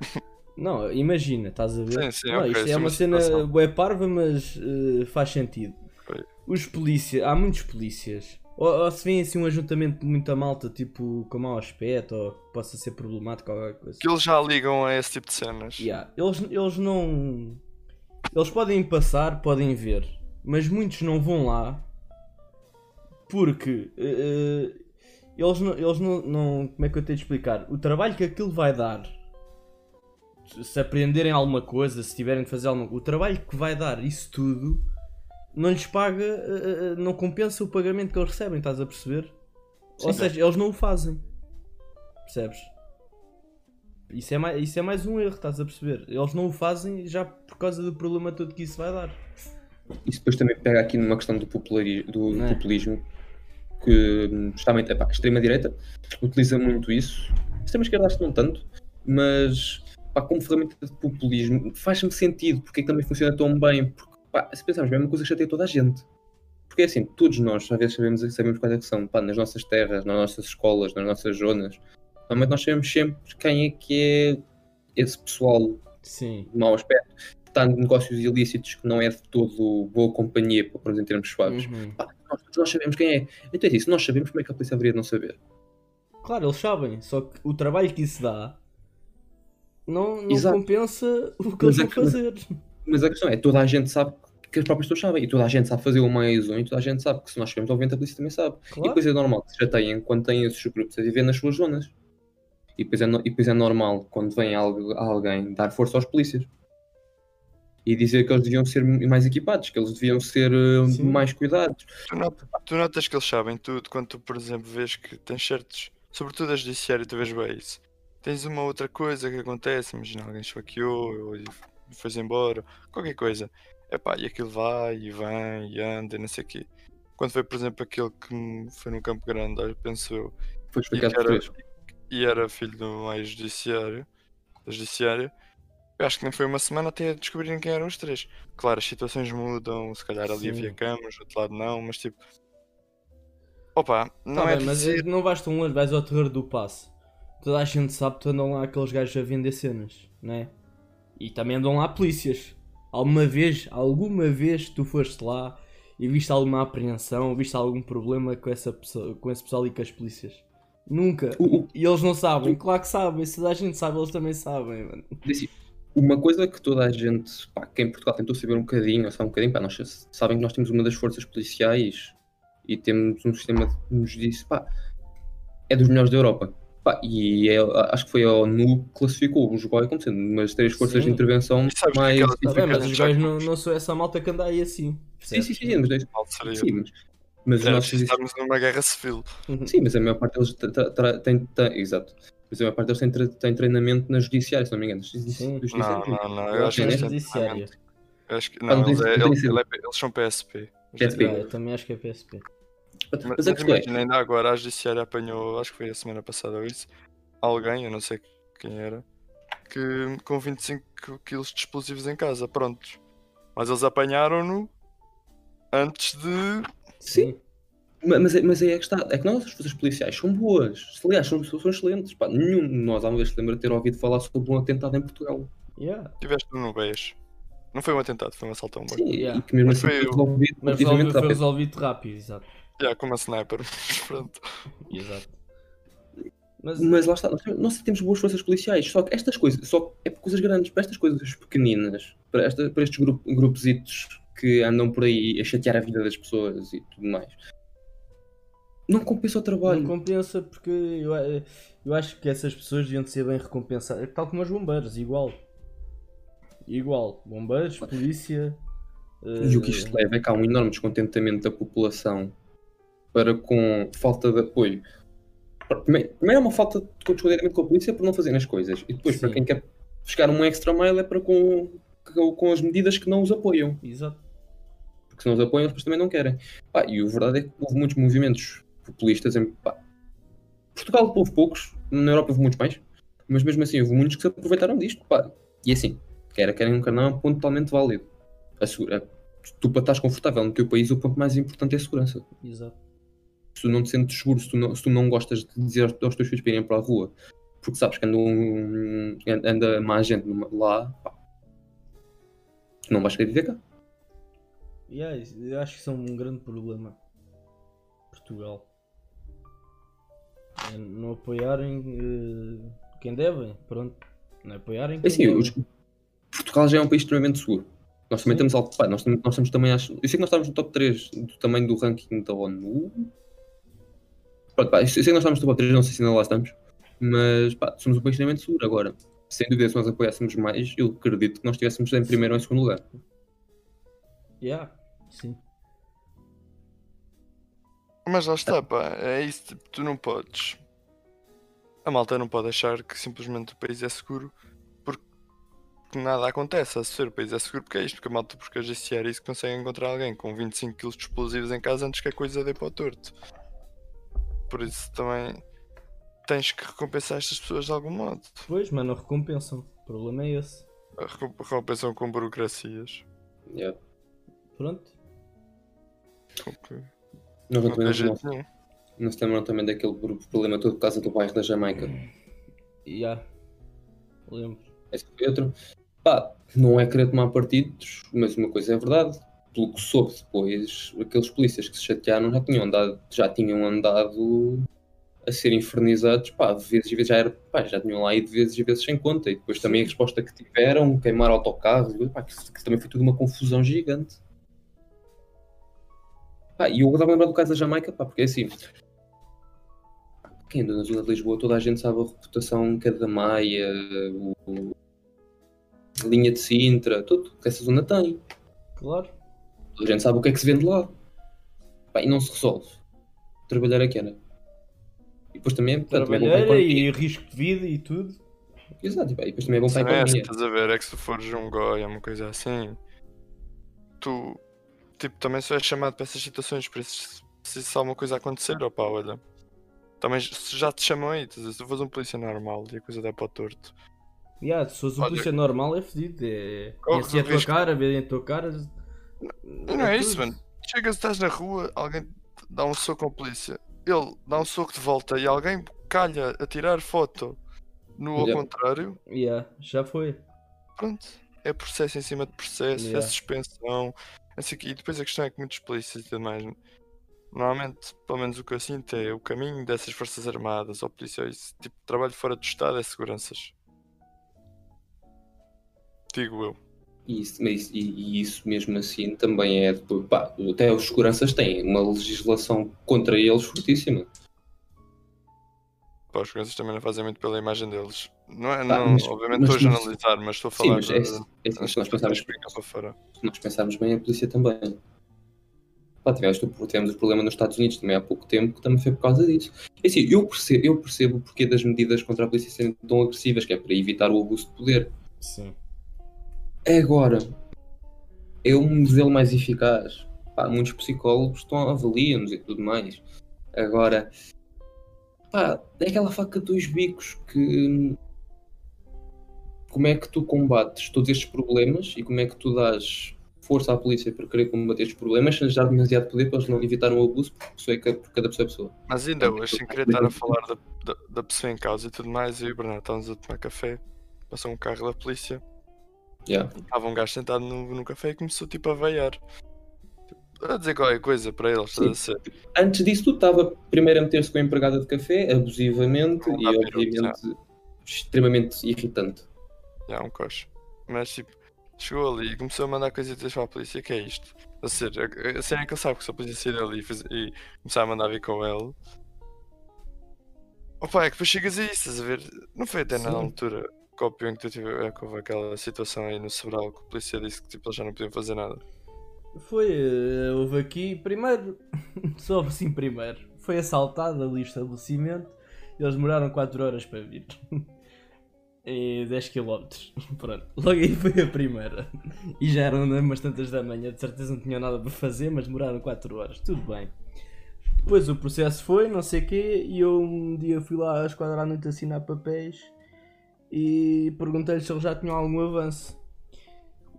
C: Não, imagina, estás a ver?
B: Sim, sim,
C: Não, isto é uma cena bué parva, mas eh, faz sentido. Os polícias, há muitos polícias. Ou, ou se vem assim um ajuntamento de muita malta, tipo com mau aspecto, ou que possa ser problemático ou qualquer coisa.
B: Que eles já ligam a esse tipo de cenas.
C: Yeah, Eles, eles não. Eles podem passar, podem ver, mas muitos não vão lá porque eh, eles, não, eles não, não- Como é que eu tenho de explicar? O trabalho que aquilo vai dar, se aprenderem alguma coisa, se tiverem de fazer alguma O trabalho que vai dar isso tudo não lhes paga, eh, eh, não compensa o pagamento que eles recebem, estás a perceber? Ou
A: Sim.
C: seja, eles não o fazem. Percebes? Isso é, mais, isso é mais um erro, estás a perceber? Eles não o fazem já por causa do problema todo que isso vai dar.
A: Isso depois também pega aqui numa questão do, populari- do
C: É.
A: populismo, que justamente epá, a extrema-direita utiliza muito isso. A extrema-esquerda acho que não tanto, mas pá, como ferramenta de populismo faz-me sentido porque é que também funciona tão bem. Porque pá, se pensarmos bem, é uma coisa que chateia toda a gente. Porque é assim, todos nós às vezes sabemos, sabemos quais é que são, pá, nas nossas terras, nas nossas escolas, nas nossas zonas. Normalmente nós sabemos sempre quem é que é esse pessoal
C: Sim.
A: de mau aspecto, que está em negócios ilícitos que não é de todo boa companhia, para pôr em termos suaves.
C: Uhum.
A: Pá, nós, nós sabemos quem é. Então é isso, nós sabemos como é que a polícia haveria de não saber.
C: Claro, eles sabem, só que o trabalho que isso dá não, não compensa o que eles
A: é
C: vão
A: que-
C: fazer.
A: Mas a questão é, toda a gente sabe que as próprias pessoas sabem, e toda a gente sabe fazer o mais um, e toda a gente sabe que se nós sabemos, obviamente a polícia também sabe. E
C: Claro.
A: depois é normal que se chateiem quando têm esses grupos a viver nas suas zonas. E depois é, no- e depois é normal quando vem algo- alguém dar força aos polícias. E dizer que eles deviam ser mais equipados, que eles deviam ser eh,
C: Sim.
A: mais cuidados.
B: Tu, not- tu notas que eles sabem tudo quando tu, por exemplo, vês que tens certos. Sobretudo a judiciária, tu vês bem isso. Tens uma outra coisa que acontece, imagina alguém esfaqueou ou e foi embora, qualquer coisa. Epá, e aquilo vai e vem e anda e não sei o quê. Quando foi, por exemplo, aquele que foi no Campo Grande, olha, penso eu,
A: Foi
B: e,
A: explicado por
B: era, e era filho do mais judiciário, da judiciária, eu acho que nem foi uma semana até descobrirem quem eram os três. Claro, as situações mudam, se calhar ali
C: Sim.
B: havia camas, do outro lado não, mas tipo. Opa, não
C: Tá
B: é
C: bem, mas não tão longe, vais ao terror do passe. Toda a gente sabe que andam lá aqueles gajos a vender cenas, né? E também andam lá polícias. Alguma vez, alguma vez tu foste lá e viste alguma apreensão, viste algum problema com, essa pessoa, com esse pessoal e com as polícias? Nunca.
A: O- o-
C: E eles não sabem, claro que sabem, se toda a gente sabe, eles também sabem, mano.
A: Uma coisa que toda a gente, pá, que em Portugal tentou saber um bocadinho, ou só um bocadinho, pá, nós sabem que nós temos uma das forças policiais e temos um sistema que nos disse, pá, é dos melhores da Europa. Pá, e é- acho que foi a ONU que classificou o Jogói como sendo uma das três forças
C: Sim.
A: de intervenção mais
C: Tá bem, mas os gajos não, não são essa malta que anda aí assim.
A: Sim, sim, sim, mas, sim, mas, mas os
B: Era
A: nossos
B: preciso estarmos numa guerra civil.
A: Sim, mas a maior parte deles tem, exato. Mas a maior parte deles tem, tre- tem treinamento na judiciária, se não me engano.
C: Sim.
B: Não, não, não. Eu
A: Eu
B: acho que têm
A: é
C: judiciária.
B: Eu acho que.
A: Ah,
B: Não, eles, é- é P- eles são PSP.
A: PSP.
C: Ah, eu também acho que é PSP.
B: Mas,
A: Mas
B: mas
A: a questão é,
B: imagina, ainda agora a judiciária apanhou, acho que foi a semana passada ou isso, alguém, eu não sei quem era, que com 25 quilos de explosivos em casa, prontos. Mas eles apanharam-no antes de.
A: sim, ma- mas, é- mas aí é que está. É que nós, as forças policiais, são boas. Aliás, são, são excelentes. Pá, nenhum de nós, alguma vez, se lembra de ter ouvido falar sobre um atentado em Portugal.
C: Yeah.
B: Tiveste no BES. Não foi um atentado, foi um assalto a um banco.
A: Sim,
C: Yeah.
A: e que mesmo
B: Mas
A: assim
B: foi
A: resolvido
C: Mas foi
A: rápido.
C: resolvido rápido, exato.
B: Yeah, como a sniper. Pronto.
C: exato. Mas,
A: Mas lá está, nós temos, nós temos boas forças policiais, só que estas coisas, só é por coisas grandes, para estas coisas pequeninas, para, esta, para estes grup, grupositos que andam por aí a chatear a vida das pessoas e tudo mais, não compensa o trabalho.
C: não compensa porque eu, eu acho que essas pessoas deviam de ser bem recompensadas. Tal como os bombeiros, igual. Igual. Bombeiros, polícia.
A: E o que
C: eh,
A: isto leva é que há um enorme descontentamento da população para com falta de apoio. Primeiro, é uma falta de descontentamento com a polícia por não fazerem as coisas. E depois, para
C: Sim.
A: quem quer buscar um extra mile, é para com, com, as medidas que não os apoiam.
C: Exato.
A: Porque se não os apoiam, depois também não querem. Pá, e a verdade é que houve muitos movimentos populistas em. Pá, Portugal houve poucos, na Europa houve muitos mais, mas mesmo assim houve muitos que se aproveitaram disto. Pá. E assim, quer querem um canal é um ponto totalmente válido. A segura, tu para estás confortável no teu país, o ponto mais importante é a segurança.
C: Exato.
A: Se tu não te sentes seguro, se tu não, se tu não gostas de dizer aos, teus filhos para irem para a rua, porque sabes que anda, um, anda mais gente lá, pá, tu não vais querer viver cá.
C: Yeah, eu acho que isso é um grande problema. Portugal. É não apoiarem eh, quem devem. Pronto. Não apoiarem
A: É
C: quem
A: assim,
C: devem.
A: Portugal já é um país extremamente seguro. Nós também
C: Sim.
A: temos alto. Pá, nós, nós temos também. Acho, eu sei que nós estamos no top 3 do tamanho do ranking da ONU. Pronto, pá, eu sei que nós estamos no top 3, não sei se ainda lá estamos. Mas pá, somos um país extremamente seguro. Agora, sem dúvida, se nós apoiássemos mais, eu acredito que nós estivéssemos em primeiro ou em segundo lugar.
C: Yeah, sim.
B: Mas lá está, pá, é isso, tipo, tu não podes. A malta não pode achar que simplesmente o país é seguro porque nada acontece a ser o país é seguro porque é isto, porque a malta porque a GCR isso consegue encontrar alguém com 25 kg de explosivos em casa antes que a coisa dê para o torto. Por isso também tens que recompensar estas pessoas de algum modo.
C: Pois, mas não recompensam. O problema é esse.
B: Recompensam com burocracias.
A: Yeah.
C: Pronto.
A: Nós não,
B: não tem
A: não, não se lembram também daquele pro- problema todo por causa do bairro da Jamaica.
C: Já. Lembro.
A: Esse foi outro. Pá, não é querer tomar partidos, mas uma coisa é verdade. Pelo que soube depois, aqueles polícias que se chatearam já tinham andado, já tinham andado a ser infernizados, pá, de vezes e vezes já era, pá, já tinham lá ido de vezes e vezes sem conta. E depois também a resposta que tiveram, queimar autocarros, pá, que, que também foi tudo uma confusão gigante. Pá, e eu estava a lembrar do caso da Jamaica, pá, porque é assim. Quem anda na zona de Lisboa, toda a gente sabe a reputação que é da Maia, o, a linha de Sintra, tudo que essa zona tem.
C: Claro.
A: Toda a gente sabe o que é que se vende lá. Pá, e não se resolve. Trabalhar aqui era. E depois também, portanto, também é economia.
C: e risco de vida e tudo.
A: Exato, e pá, e depois também é bom para a
B: Também é,
A: economia.
B: estás a ver, é que se tu fores um Goya, uma coisa assim, tu tipo, também só és chamado para essas situações, por isso se isso alguma coisa acontecer, opá, olha. Também se já te chamam aí, se tu fores um polícia normal e a coisa der para o torto.
C: Yeah, se fosse um
B: Olha-
C: polícia normal é fedido. É...
B: Corre
C: Conhecem a tua
B: risco.
C: cara, veem a tua cara.
B: E não é isso, mano. Chegas, estás na rua, alguém dá um soco ao polícia, ele dá um soco de volta e alguém calha a tirar foto no ao
A: Yeah.
B: contrário,
C: Yeah, já foi.
B: pronto. É processo em cima de processo, é
C: Yeah.
B: suspensão. Assim, e depois a questão é que muitos polícias e tudo mais, normalmente, pelo menos o que eu sinto é o caminho dessas forças armadas ou policiais, tipo, trabalho fora do Estado é seguranças. Digo eu.
A: E isso, mas- e, e isso mesmo assim também é. depois, Pá, até os seguranças têm uma legislação contra eles fortíssima.
B: Pá, os seguranças também não fazem muito pela imagem deles. Não é,
A: Pá,
B: não,
A: mas-
B: obviamente
A: mas
B: estou a generalizar, mas estou a
A: Sim,
B: falar
A: mas é,
B: de-
A: é, assim, se nós pensarmos nós pensarmos bem, a polícia também. Pá, tivemos, tivemos o problema nos Estados Unidos também há pouco tempo, que também foi por causa disso. É assim, eu percebo, eu percebo o porquê das medidas contra a polícia serem tão agressivas, que é para evitar o abuso de poder.
C: Sim.
A: Agora, é um modelo mais eficaz. Pá, muitos psicólogos estão avaliam-nos e tudo mais. Agora, pá, é aquela faca de dois bicos que. Como é que tu combates todos estes problemas e como é que tu dás força à polícia para querer combater estes problemas sem dar demasiado poder para eles não evitar um abuso por, pessoa, por cada pessoa é pessoa?
B: Mas ainda hoje, sem querer estar a falar da, da, da pessoa em causa e tudo mais, eu e o Bernardo estávamos a tomar café, passou um carro da polícia,
A: Yeah.
B: estava um gajo sentado no, no café e começou tipo a veiar. Tipo, a dizer qualquer coisa para eles, estás a ser.
A: Antes disso, tudo estava primeiro a meter-se com a empregada de café, abusivamente e,
B: pirulos,
A: obviamente, extremamente irritante.
B: Já, um coche. Mas tipo, chegou ali e começou a mandar coisitas para a polícia, que é isto? A ser, a, a cena é que ele sabe que se a polícia sair ali e, e começar a mandar vir com ele. Opa, é que depois chegas a isso, estás a ver? Não foi até na
C: Sim.
B: altura pior que tu tive, é houve aquela situação aí no Sobral que o polícia disse que tipo, eles já não podiam fazer nada.
C: Foi, eh, houve aqui, primeiro, só assim primeiro, foi assaltado ali o estabelecimento, eles demoraram 4 horas para vir. E 10 km. Pronto, logo aí foi a primeira. E já eram umas tantas da manhã, de certeza não tinham nada para fazer, mas demoraram 4 horas, tudo bem. Depois o processo foi, não sei o quê, e eu um dia fui lá às 4 da noite assinar papéis e perguntei-lhes se eles já tinham algum avanço.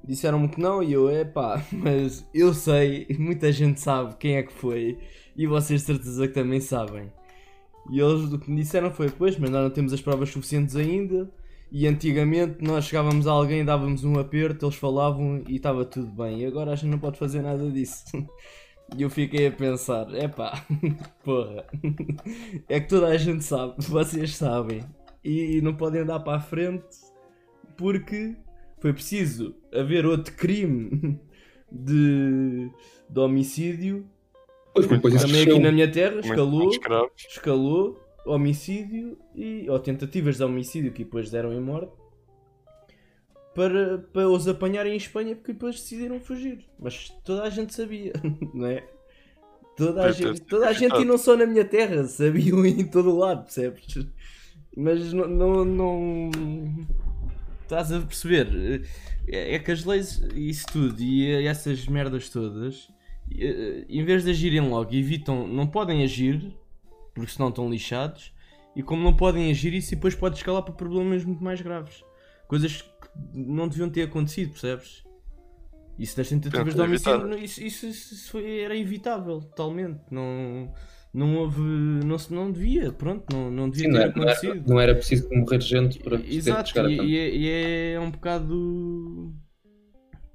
C: Disseram-me que não e eu, epá, mas eu sei, muita gente sabe quem é que foi e vocês de certeza que também sabem. E eles o que me disseram foi, pois, mas nós não temos as provas suficientes ainda e antigamente nós chegávamos a alguém, dávamos um aperto, eles falavam e estava tudo bem. E agora a gente não pode fazer nada disso. E eu fiquei a pensar, epá, porra, é que toda a gente sabe, vocês sabem, e não podem andar para a frente porque foi preciso haver outro crime de, de homicídio.
A: Pois, isso
C: Também aqui na minha terra, escalou, escalou homicídio e, ou tentativas de homicídio que depois deram em morte para, para os apanharem em Espanha porque depois decidiram fugir. Mas toda a gente sabia, não é? Toda a, gente, toda a gente, e não só na minha terra, sabiam em todo o lado, percebes? Mas não. não, não... Estás a perceber? É, é que as leis, isso tudo e essas merdas todas, eh, em vez de agirem logo, evitam. Não podem agir, porque senão estão lixados, e como não podem agir, isso depois pode escalar para problemas muito mais graves. Coisas que não deviam ter acontecido, percebes? Isso das tentativas de
B: Tenta
C: homicídio, isso, isso, isso foi- era evitável, totalmente. Não, não houve. Não, se- não devia, pronto, não, não devia
A: Sim, não
C: ter
A: era, não, era,
C: acontecido.
A: não era preciso morrer gente para
C: Exato,
A: chegar a
C: e,
A: tanto.
C: e é, e é um bocado.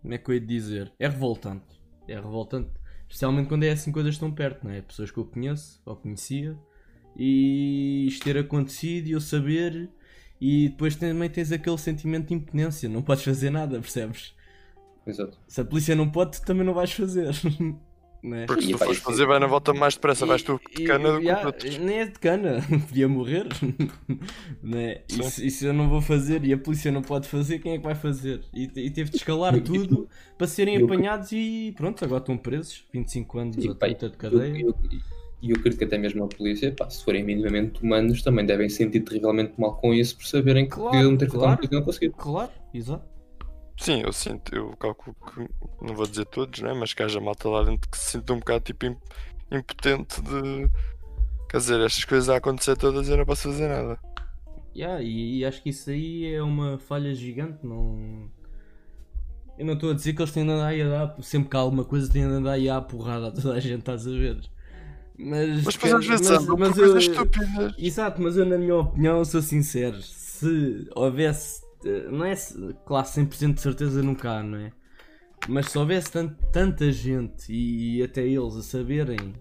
C: Como é que eu ia dizer? É revoltante. É revoltante. Especialmente quando é assim coisas tão perto, não é? Pessoas que eu conheço ou conhecia e isto ter acontecido e eu saber. E depois também tens aquele sentimento de impotência, não podes fazer nada, percebes?
A: Exato.
C: Se a polícia não pode, tu também não vais fazer. Não é?
B: Porque se
A: E
B: tu fores fazer, vai na volta mais depressa, vais tu de
C: E-
B: cana do
C: e-
B: que outros.
C: Nem é de cana, podia morrer. né?
B: Sim.
C: Isso, isso eu não vou fazer e a polícia não pode fazer, quem é que vai fazer? E, e teve de escalar tudo para serem
A: eu-
C: apanhados e pronto, agora estão presos, 25 anos
A: E,
C: ou
A: pá,
C: 30 de
A: eu-
C: cadeia.
A: eu- E eu acredito que até mesmo a polícia, pá, se forem minimamente humanos, também devem sentir terrivelmente mal com isso por saberem que
C: Claro,
A: podiam ter feito
C: claro.
A: alguma coisa e não conseguiram.
C: Claro, exato.
B: Sim, eu sinto, eu calculo que, não vou dizer todos, né? mas que haja malta lá dentro que se sinta um bocado tipo imp- impotente de. Quer dizer, estas coisas a acontecer todas e eu não posso fazer nada.
C: Yeah, e, e acho que isso aí é uma falha gigante. Não... Eu não estou a dizer que eles têm de andar aí a dar, sempre que há alguma coisa, têm de andar aí a porrada a toda a gente, estás a ver? Mas,
B: Mas depois às vezes
C: mas- mas
B: coisas
C: eu-
B: estúpidas.
C: Exato, mas eu, na minha opinião, sou sincero. Se houvesse, não é claro, 100% de certeza nunca há, não é? Mas se houvesse tant- tanta gente e, até eles a saberem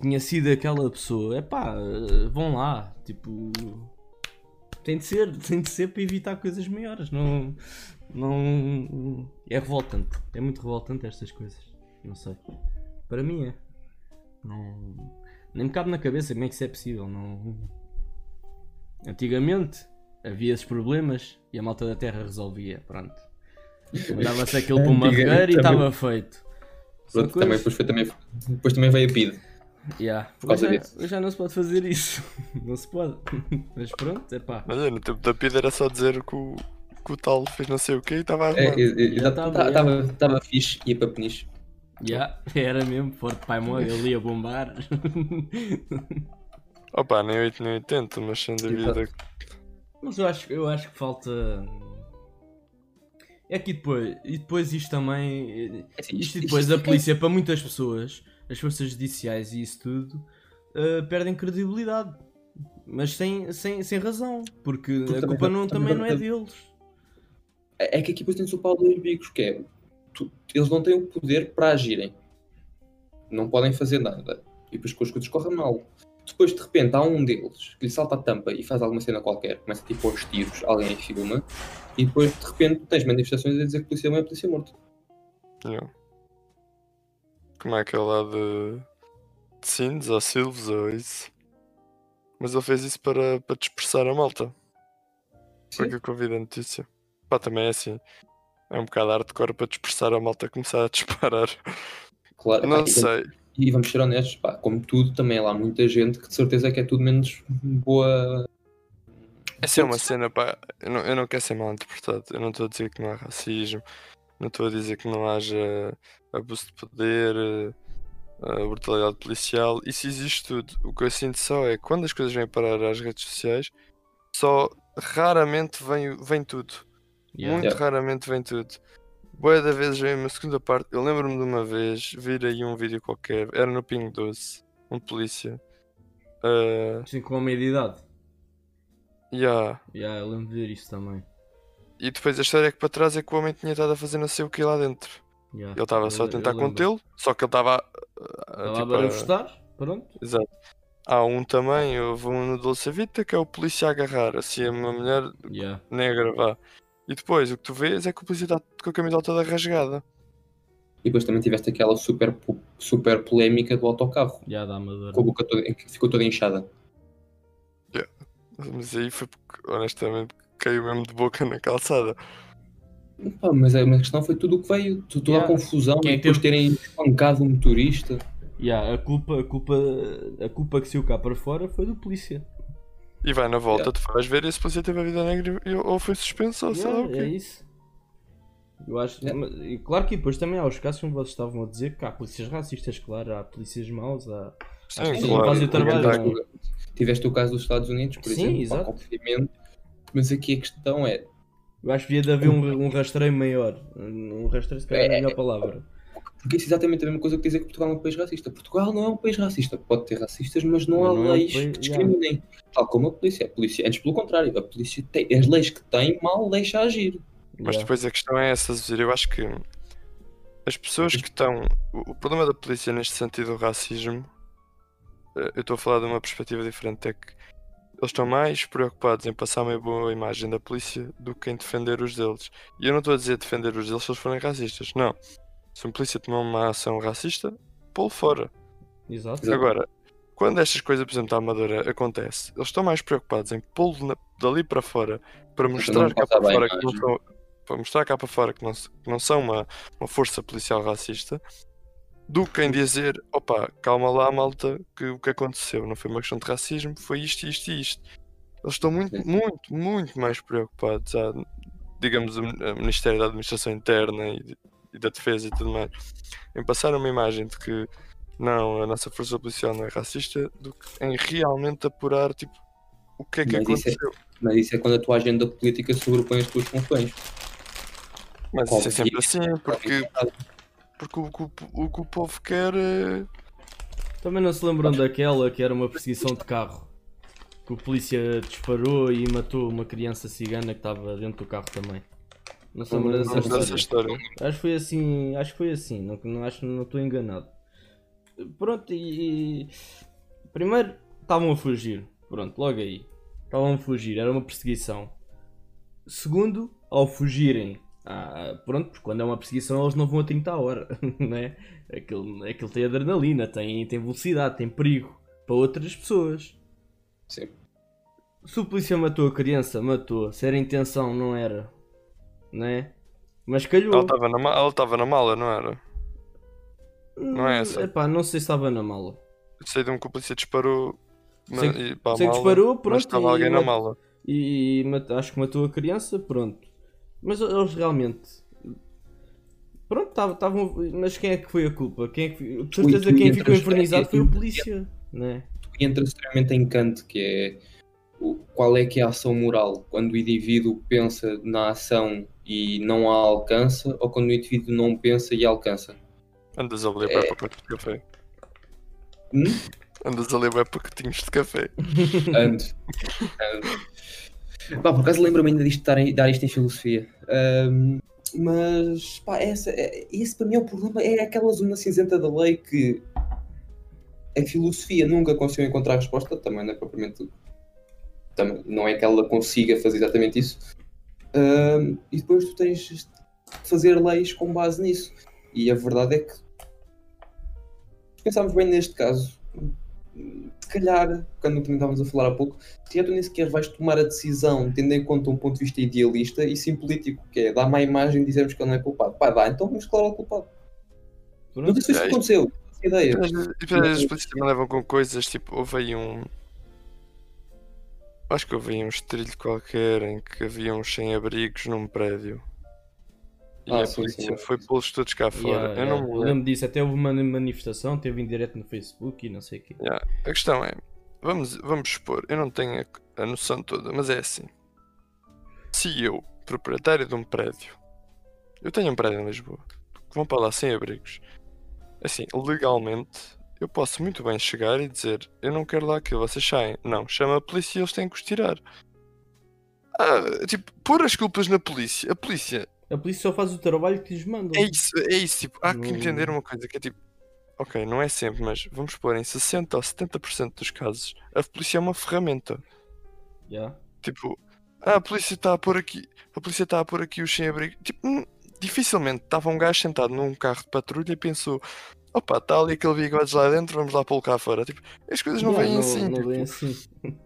C: tinha sido aquela pessoa, é pá, vão lá, tipo. Tem de ser, tem de ser para evitar coisas maiores, não. Não. É revoltante, é muito revoltante estas coisas, não sei. Para mim é. Não. Nem me cabe na cabeça como é que isso é possível. Não... Antigamente havia esses problemas e a malta da terra resolvia. Pronto. Mandava-se aquilo para uma regueira e estava feito.
A: Pronto, também, depois, foi, também, depois também veio a PID.
C: Yeah.
A: por causa
C: Hoje, já, já não se pode fazer isso. Não se pode. Mas pronto, é pá.
B: Olha, no tempo da PID era só dizer que o, que o tal fez não sei o que e estava a
A: É.
C: Já tava,
A: Estava fixe, ia para peniche.
C: Yeah. Era mesmo, forte pai mole, ele ia bombar.
B: Opa, nem 8 nem 80, mas sem dúvida.
C: Mas eu acho, eu acho que falta. É que depois, e depois isto também.
A: É assim,
C: Isto e depois a polícia, para muitas pessoas, as forças judiciais e isso tudo, eh, perdem credibilidade. Mas sem, sem, sem razão, porque,
A: Porque
C: a
A: também
C: culpa não,
A: também
C: também não é deles.
A: É é que aqui depois tem-se o pau dos bicos, que é tu- eles não têm o poder para agirem. Não podem fazer nada. E depois que as coisas correm mal. Depois de repente há um deles que lhe salta a tampa e faz alguma cena qualquer, começa tipo aos tiros, alguém filma, e depois de repente tens manifestações a dizer que polícia não é polícia morto.
B: Yeah. Como é aquele lá de. de Sines ou Silves ou isso. Mas ele fez isso para, para dispersar a malta. Foi
A: Sim.
B: que eu convido a notícia. Pá, também é assim. É um bocado hardcore para dispersar a malta começar a disparar.
A: Claro,
B: Não sei.
A: E vamos ser honestos, pá, como tudo, também há lá muita gente que de certeza que é tudo menos boa.
B: Essa é uma cena, pá. Eu não, eu não quero ser mal interpretado. Eu não estou a dizer que não há racismo. Não estou a dizer que não haja abuso de poder, eh, eh, brutalidade policial. Isso existe tudo. O que eu sinto só é que quando as coisas vêm parar às redes sociais, só raramente vem, vem tudo.
C: Yeah.
B: Muito
A: Yeah.
B: raramente vem tudo. Boa da vez vem uma segunda parte. Eu lembro-me de uma vez vir aí um vídeo qualquer, era no Ping Doce, um polícia. Uh,
C: Assim com a meia de idade.
B: yeah.
C: Yeah, eu lembro de ver isso também.
B: E depois a história é que para trás é que o homem tinha estado a fazer não sei o que lá dentro.
C: Yeah.
B: Ele estava só a tentar contê-lo, só que ele estava. a- a-
C: Estava
B: tipo,
C: a
B: a-
C: barafustar, pronto.
B: Exato. Há um também, houve um no Dolce Vita que é o polícia a agarrar, assim, uma mulher
C: Yeah.
B: negra, vá. E depois o que tu vês é que o polícia está com a camisola toda rasgada.
A: E depois também tiveste aquela super, super polémica do autocarro,
C: Yeah, da Amadora.
A: com a boca toda, que ficou toda inchada.
B: Mas aí foi porque, honestamente, caiu mesmo de boca na calçada.
A: Pá, mas a, mas a questão foi tudo o que veio, toda
C: Yeah.
A: a confusão,
C: Quem é
A: e depois
C: teve-
A: terem espancado o motorista.
C: Yeah, a, culpa, a, culpa, a culpa que saiu cá para fora foi do polícia.
B: E vai na volta,
A: Yeah.
B: tu vais ver e esse polícia teve a vida negra e- ou foi suspenso ou sei lá o
C: Yeah, é
B: quê.
C: isso. Eu acho.
A: Yeah.
C: mas- e claro que depois também há os casos como vocês estavam a dizer que há polícias racistas, claro, há polícias maus, há.
B: Sim,
C: Acho que sim,
B: claro.
C: fazem o trabalho, é?
A: Tiveste o caso dos Estados Unidos, por
C: Sim,
A: exemplo,
C: exato.
A: pá, obviamente. Mas aqui a questão é,
C: Eu acho que devia de haver um, um rastreio maior. Um rastreio, se calhar, é a melhor palavra.
A: Porque isso é exatamente a mesma coisa que dizer que Portugal é um país racista. Portugal não é um país racista. Pode ter racistas, mas não há
C: Não é um
A: leis
C: país-
A: que discriminem. Tal como a polícia. A polícia, antes pelo contrário, a polícia tem as leis que tem mal deixa agir.
B: Mas
C: Yeah.
B: depois a questão é essa, eu acho que as pessoas que estão. O o problema da polícia neste sentido do racismo, eh, eu estou a falar de uma perspectiva diferente, é que eles estão mais preocupados em passar uma boa imagem da polícia do que em defender os deles. E eu não estou a dizer defender os deles se eles forem racistas, não. Se um polícia tomar uma ação racista, pô-lo fora.
C: Exato.
B: Agora, quando estas coisas, por exemplo, da Amadora acontece, eles estão mais preocupados em pô-lo dali para fora para mostrar cá para fora que não
A: imagem.
B: são, para mostrar cá para fora que não, que não são uma, uma força policial racista do que em dizer, opa, calma lá, malta, que o que aconteceu não foi uma questão de racismo, foi isto, isto e isto. Eles estão muito, muito, muito mais preocupados, a, digamos, o Min- o Ministério da Administração Interna e, e da Defesa e tudo mais, em passar uma imagem de que não, a nossa força policial não é racista, do que em realmente apurar, tipo, o que é que
A: Mas isso é-
B: aconteceu.
A: Mas isso é quando a tua agenda política sobrepõe as tuas funções.
B: Mas isso é sempre assim, porque, porque o, que o- o que o povo quer é.
C: Também não se lembram daquela que era uma perseguição de carro. Que o polícia disparou e matou uma criança cigana que estava dentro do carro também. Não se lembram
B: Não
C: dessa
B: lembro dessa
C: história?
B: história.
C: Acho que foi assim, acho que foi assim, não, não acho não estou enganado. Pronto, e, e- primeiro estavam a fugir, pronto, logo aí. Estavam a fugir, era uma perseguição. Segundo, ao fugirem, ah, pronto, porque quando é uma perseguição eles não vão a 30 a hora, né? Aquilo, aquilo tem adrenalina, tem, tem velocidade, tem perigo para outras pessoas.
A: Sim.
C: Se o polícia matou a criança, matou. Se era intenção, não era. Né? Mas calhou.
B: Ela estava na, ma- ela estava na mala, não era? não é essa.
C: Epá, não sei se estava na mala.
B: Eu sei de um que o polícia disparou na,
C: Sei-
B: e, para a
C: sei que
B: mala,
C: disparou, pronto,
B: mas estava
C: e
B: alguém na
C: mat-
B: mala.
C: E, e mat- acho que matou a criança, pronto. Mas eles realmente. Pronto, estavam. Mas quem é que foi a culpa? Quem é que... De certeza
A: tu
C: quem
A: entras-
C: ficou infernizado foi o polícia. Né?
A: E entra extremamente em canto, que é qual é que é a ação moral? Quando o indivíduo pensa na ação e não a alcança, ou quando o indivíduo não pensa e alcança?
B: Andas ali é... para pacotes de café.
A: Hum?
B: Andas ali é pacotinhos de café.
A: Ando. Ando. Pá, por acaso lembro-me ainda disto, dar, dar isto em filosofia. Ahm, mas, pá, essa, é- esse para mim é o problema. É aquela zona cinzenta da lei que a filosofia nunca conseguiu encontrar resposta. Também não é propriamente. Também, não é que ela consiga fazer exatamente isso. E depois tu tens de fazer leis com base nisso. E a verdade é que, se pensarmos bem neste caso, se calhar, quando também estávamos a falar há pouco, se tu nem sequer vais tomar a decisão tendo em conta um ponto de vista idealista e sim político, que é dar má imagem e dizermos que ele não é culpado. Pá, dá, então vamos declarar o culpado. Sei se isso
B: É,
A: aconteceu. Essa ideia.
B: E depois as polícias também levam com coisas, tipo, houve aí um. Acho que houve aí um estrilho qualquer em que havia uns sem-abrigos num prédio. E
A: Ah,
B: a
A: sim,
B: polícia
A: sim.
B: foi pô-los todos cá fora.
C: Yeah,
B: Eu
C: yeah.
B: não me
C: Eu
B: lembro.
C: lembro disso, até houve uma manifestação, teve em direto no Facebook e não sei o quê.
B: Yeah. A questão é, vamos, vamos expor, eu não tenho a, a noção toda, mas é assim. Se eu, proprietário de um prédio, eu tenho um prédio em Lisboa, que vão para lá sem abrigos, assim, legalmente, eu posso muito bem chegar e dizer, eu não quero lá que vocês saem. Não, chama a polícia e eles têm que os tirar. Ah, tipo, pôr as culpas na polícia. A polícia
C: A polícia só faz o trabalho que lhes mandam.
B: é isso, é isso, tipo, há que entender uma coisa que é tipo, ok, não é sempre, mas vamos pôr em 60 ou 70% dos casos, a polícia é uma ferramenta.
C: Yeah.
B: Tipo, ah, a polícia está a pôr aqui, a polícia está a pôr aqui os sem-abrigo. Tipo, hum, dificilmente estava um gajo sentado num carro de patrulha e pensou, opa, está ali aquele bigodes lá dentro, vamos lá pô-lo cá fora. Tipo, as coisas não
C: Yeah,
B: vêm assim.
C: Não
B: tipo,
C: assim.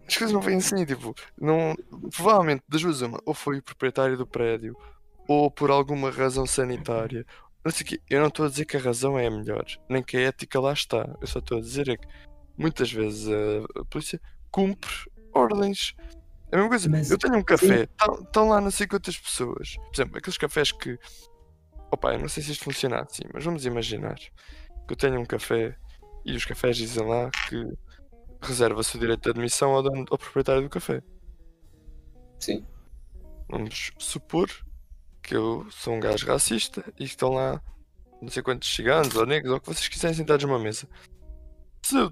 B: as coisas não vêm assim, tipo, não, provavelmente das duas uma, ou foi o proprietário do prédio, ou por alguma razão sanitária, não sei o quê, eu não estou a dizer que a razão é a melhor, nem que a ética lá está. Eu só estou a dizer é que muitas vezes a, a polícia cumpre ordens. É a mesma coisa,
A: Mas-
B: eu tenho um café, estão lá não sei quantas pessoas. Por exemplo, aqueles cafés que. Opa, eu não sei se isto funciona assim, mas vamos imaginar que eu tenho um café e os cafés dizem lá que reserva-se o direito de admissão ao, dono, ao proprietário do café.
A: Sim.
B: Vamos supor que eu sou um gajo racista e estão lá não sei quantos ciganos ou negros ou o que vocês quiserem sentados numa mesa. Se eu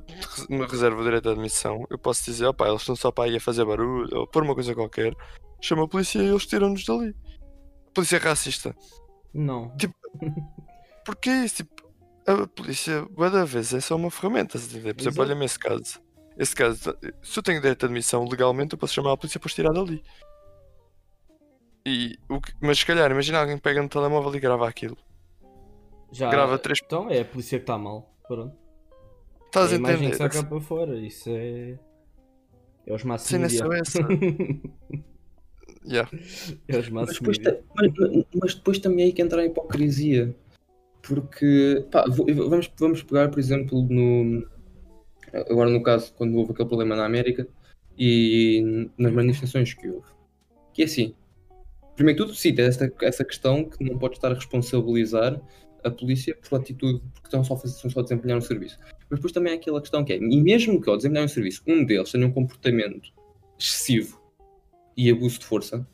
B: me reservo o direito de admissão, eu posso dizer, opá, eles estão só para aí a fazer barulho ou pôr uma coisa qualquer, chama a polícia e eles tiram-nos dali. A polícia é racista.
C: Não.
B: Porque é isso, tipo, a polícia, bué da vez, é só uma ferramenta, entender? Por exemplo,
C: Exato.
B: olha-me esse caso. Esse caso, se eu tenho direito de admissão legalmente, eu posso chamar a polícia para os tirar dali. E, o que- mas se calhar, imagina alguém que pega no telemóvel e grava aquilo.
C: Já,
B: Grava três-
C: Então é a polícia que está mal. Pronto.
B: Estás
C: é
B: a
C: a imagem
B: entender?
C: que saca para fora. Isso é. É os mass
B: Sim, é
C: media.
B: só essa. Yeah.
C: é os mass
A: Mas depois, mas, mas- mas depois também aí que entra a hipocrisia. Porque, pá, vamos, vamos pegar, por exemplo, no. Agora, no caso, quando houve aquele problema na América e nas manifestações que houve. Que é assim. Primeiro tudo, cita essa, essa questão que não pode estar a responsabilizar a polícia por atitude, porque estão só, estão só a desempenhar um serviço. Mas depois também há aquela questão que é, e mesmo que ao desempenhar um serviço, um deles tenha um comportamento excessivo e abuso de força,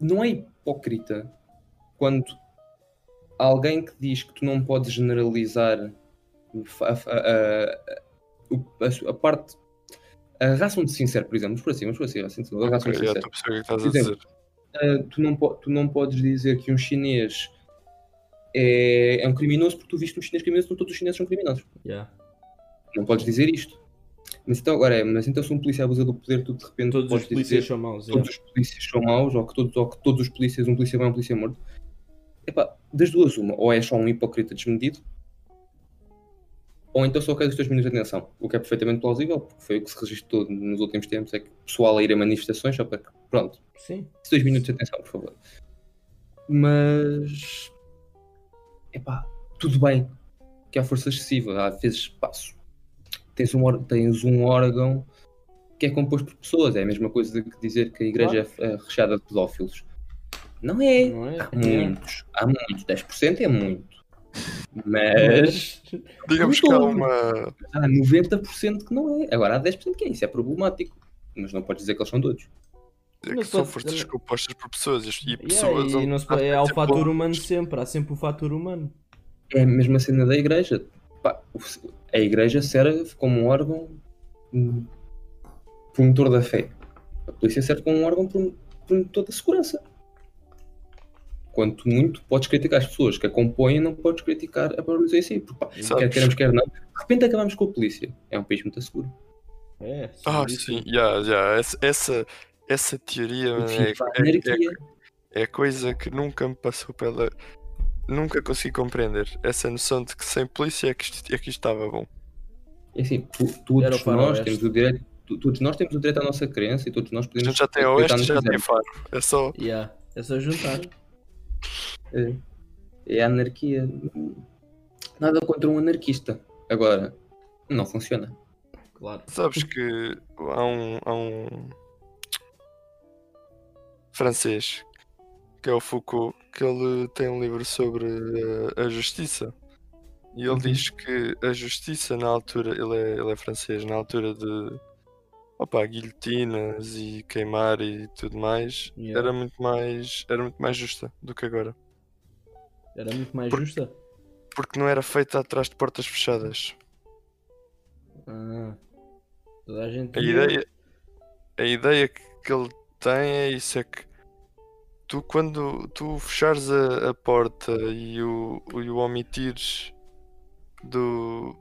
A: não é hipócrita quando alguém que diz que tu não podes generalizar a, a- a- a parte. A raça de sincero, por exemplo, vamos por assim, vamos por assim, a raça de- a raça
B: Ok,
A: de
B: yeah,
A: sincero.
B: estou a perceber o que estás a
A: Por exemplo,
B: dizer.
A: Uh, tu, não tu não podes dizer que um chinês é, é um criminoso porque tu viste um chinês criminoso, então todos os chineses são criminosos.
C: Yeah.
A: Não podes dizer isto. Mas então, agora é, mas então se um polícia abusa do poder, tu de repente
C: Todos os
A: podes
C: polícias
A: dizer
C: são maus.
A: todos os polícias são maus, ou que todos, ou que todos os polícias, um polícia vai, um polícia morto. Epá, das duas, uma, ou é só um hipócrita desmedido, ou então só quer os teus minutos de atenção, o que é perfeitamente plausível, porque foi o que se registrou nos últimos tempos, é que o pessoal a ir a manifestações só para que, pronto,
C: Sim.
A: dois minutos de atenção, por favor. Mas, epá, tudo bem que há força excessiva, às vezes passo. Tens um, tens um órgão que é composto por pessoas, é a mesma coisa que dizer que a igreja é é recheada de pedófilos. Não é.
C: Não é?
A: Há muitos, há muitos, 10% é muito. Mas.
B: Digamos que há uma.
A: há 90% que não é. Agora há 10% que é, isso é problemático. Mas não podes dizer que eles são todos.
B: é que são forças compostas por pessoas e- e
C: Yeah,
B: pessoas.
C: e não se é
B: vezes, tipo,
C: fator humano sempre, há sempre o fator humano.
A: É a mesma cena da igreja. O- a igreja serve como um órgão promotor da fé. A polícia serve como um órgão prom- promotor da segurança. Quanto muito podes criticar as pessoas que a compõem, não podes criticar a polícia em si. Porque, pá, quer queremos, quer não. De repente acabamos com a polícia. É um país muito seguro.
C: É,
B: Ah, sim, yeah, yeah. Essa, essa, essa teoria mano, é,
A: a
B: é, é, é coisa que nunca me passou pela. Nunca consegui compreender. Essa noção de que sem polícia é que isto, é que isto estava bom.
A: É assim, tu- todos nós temos o direito. tu- Todos nós temos o direito à nossa crença e todos nós
B: A
A: podemos.
B: gente já tem oeste, já tem faro. É só.
C: Yeah, É só juntar.
A: É, é a anarquia. Nada contra um anarquista. Agora, não funciona.
C: Claro.
B: Sabes que há um, há um francês que é o Foucault que ele tem um livro sobre eh, a justiça e ele
A: Uhum.
B: diz que a justiça na altura ele é, ele é francês na altura de opa, guilhotinas e queimar e tudo mais
C: Yeah.
B: era muito mais era muito mais justa do que agora
C: Era muito mais justa.
B: porque não era feita atrás de portas fechadas
C: Ah, toda a gente.
B: A ideia, a ideia que, que ele tem é isso, é que tu quando tu fechares a, a porta e o, e o omitires do